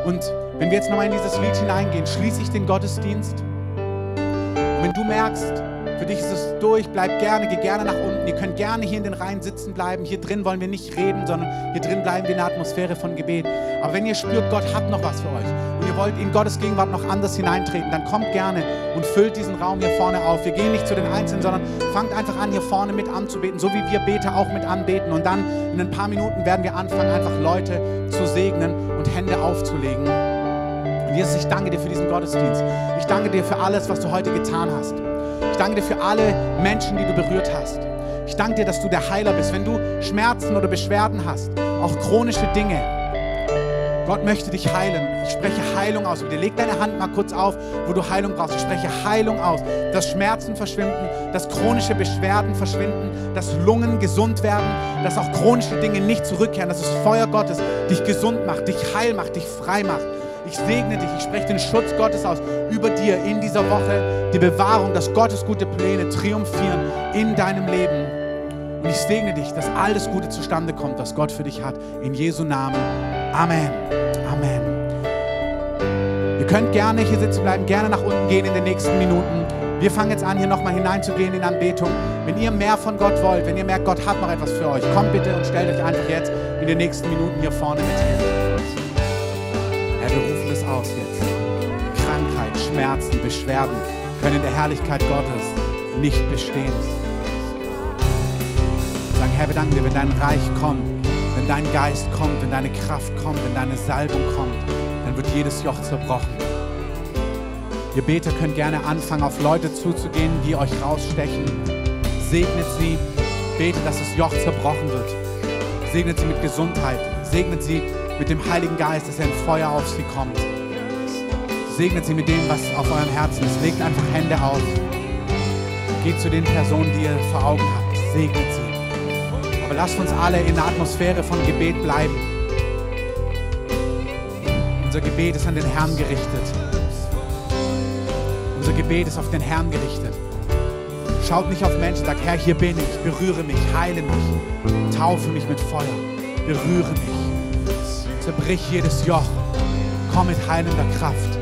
Und wenn wir jetzt nochmal in dieses Lied hineingehen, schließe ich den Gottesdienst. Und wenn du merkst, für dich ist es durch, bleib gerne, geh gerne nach unten. Ihr könnt gerne hier in den Reihen sitzen bleiben. Hier drin wollen wir nicht reden, sondern hier drin bleiben wir in der Atmosphäre von Gebet. Aber wenn ihr spürt, Gott hat noch was für euch und ihr wollt in Gottes Gegenwart noch anders hineintreten, dann kommt gerne und füllt diesen Raum hier vorne auf. Wir gehen nicht zu den Einzelnen, sondern fangt einfach an, hier vorne mit anzubeten, so wie wir Beter auch mit anbeten. Und dann in ein paar Minuten werden wir anfangen, einfach Leute zu segnen und Hände aufzulegen. Jesus, ich danke dir für diesen Gottesdienst. Ich danke dir für alles, was du heute getan hast. Ich danke dir für alle Menschen, die du berührt hast. Ich danke dir, dass du der Heiler bist. Wenn du Schmerzen oder Beschwerden hast, auch chronische Dinge, Gott möchte dich heilen. Ich spreche Heilung aus. Bitte leg deine Hand mal kurz auf, wo du Heilung brauchst. Ich spreche Heilung aus, dass Schmerzen verschwinden, dass chronische Beschwerden verschwinden, dass Lungen gesund werden, dass auch chronische Dinge nicht zurückkehren, dass das Feuer Gottes dich gesund macht, dich heil macht, dich frei macht. Ich segne dich, ich spreche den Schutz Gottes aus über dir in dieser Woche, die Bewahrung, dass Gottes gute Pläne triumphieren in deinem Leben. Und ich segne dich, dass alles Gute zustande kommt, was Gott für dich hat. In Jesu Namen. Amen. Amen. Ihr könnt gerne hier sitzen bleiben, gerne nach unten gehen in den nächsten Minuten. Wir fangen jetzt an, hier nochmal hineinzugehen in Anbetung. Wenn ihr mehr von Gott wollt, wenn ihr merkt, Gott hat noch etwas für euch, kommt bitte und stellt euch einfach jetzt in den nächsten Minuten hier vorne mit hin. Herr, wir rufen es aus jetzt. Krankheit, Schmerzen, Beschwerden können in der Herrlichkeit Gottes nicht bestehen. Sagen, Herr, wir danken dir, wenn dein Reich kommt, wenn dein Geist kommt, wenn deine Kraft kommt, wenn deine Salbung kommt, dann wird jedes Joch zerbrochen. Ihr Beter könnt gerne anfangen, auf Leute zuzugehen, die euch rausstechen. Segnet sie, betet, dass das Joch zerbrochen wird. Segnet sie mit Gesundheit. Segnet sie mit dem Heiligen Geist, dass er ein Feuer auf sie kommt. Segnet sie mit dem, was auf eurem Herzen ist. Legt einfach Hände auf. Geht zu den Personen, die ihr vor Augen habt. Segnet sie. Aber lasst uns alle in der Atmosphäre von Gebet bleiben. Unser Gebet ist an den Herrn gerichtet. Unser Gebet ist auf den Herrn gerichtet. Schaut nicht auf Menschen, sagt, Herr, hier bin ich, berühre mich, heile mich, taufe mich mit Feuer, berühre mich, zerbrich jedes Joch, komm mit heilender Kraft.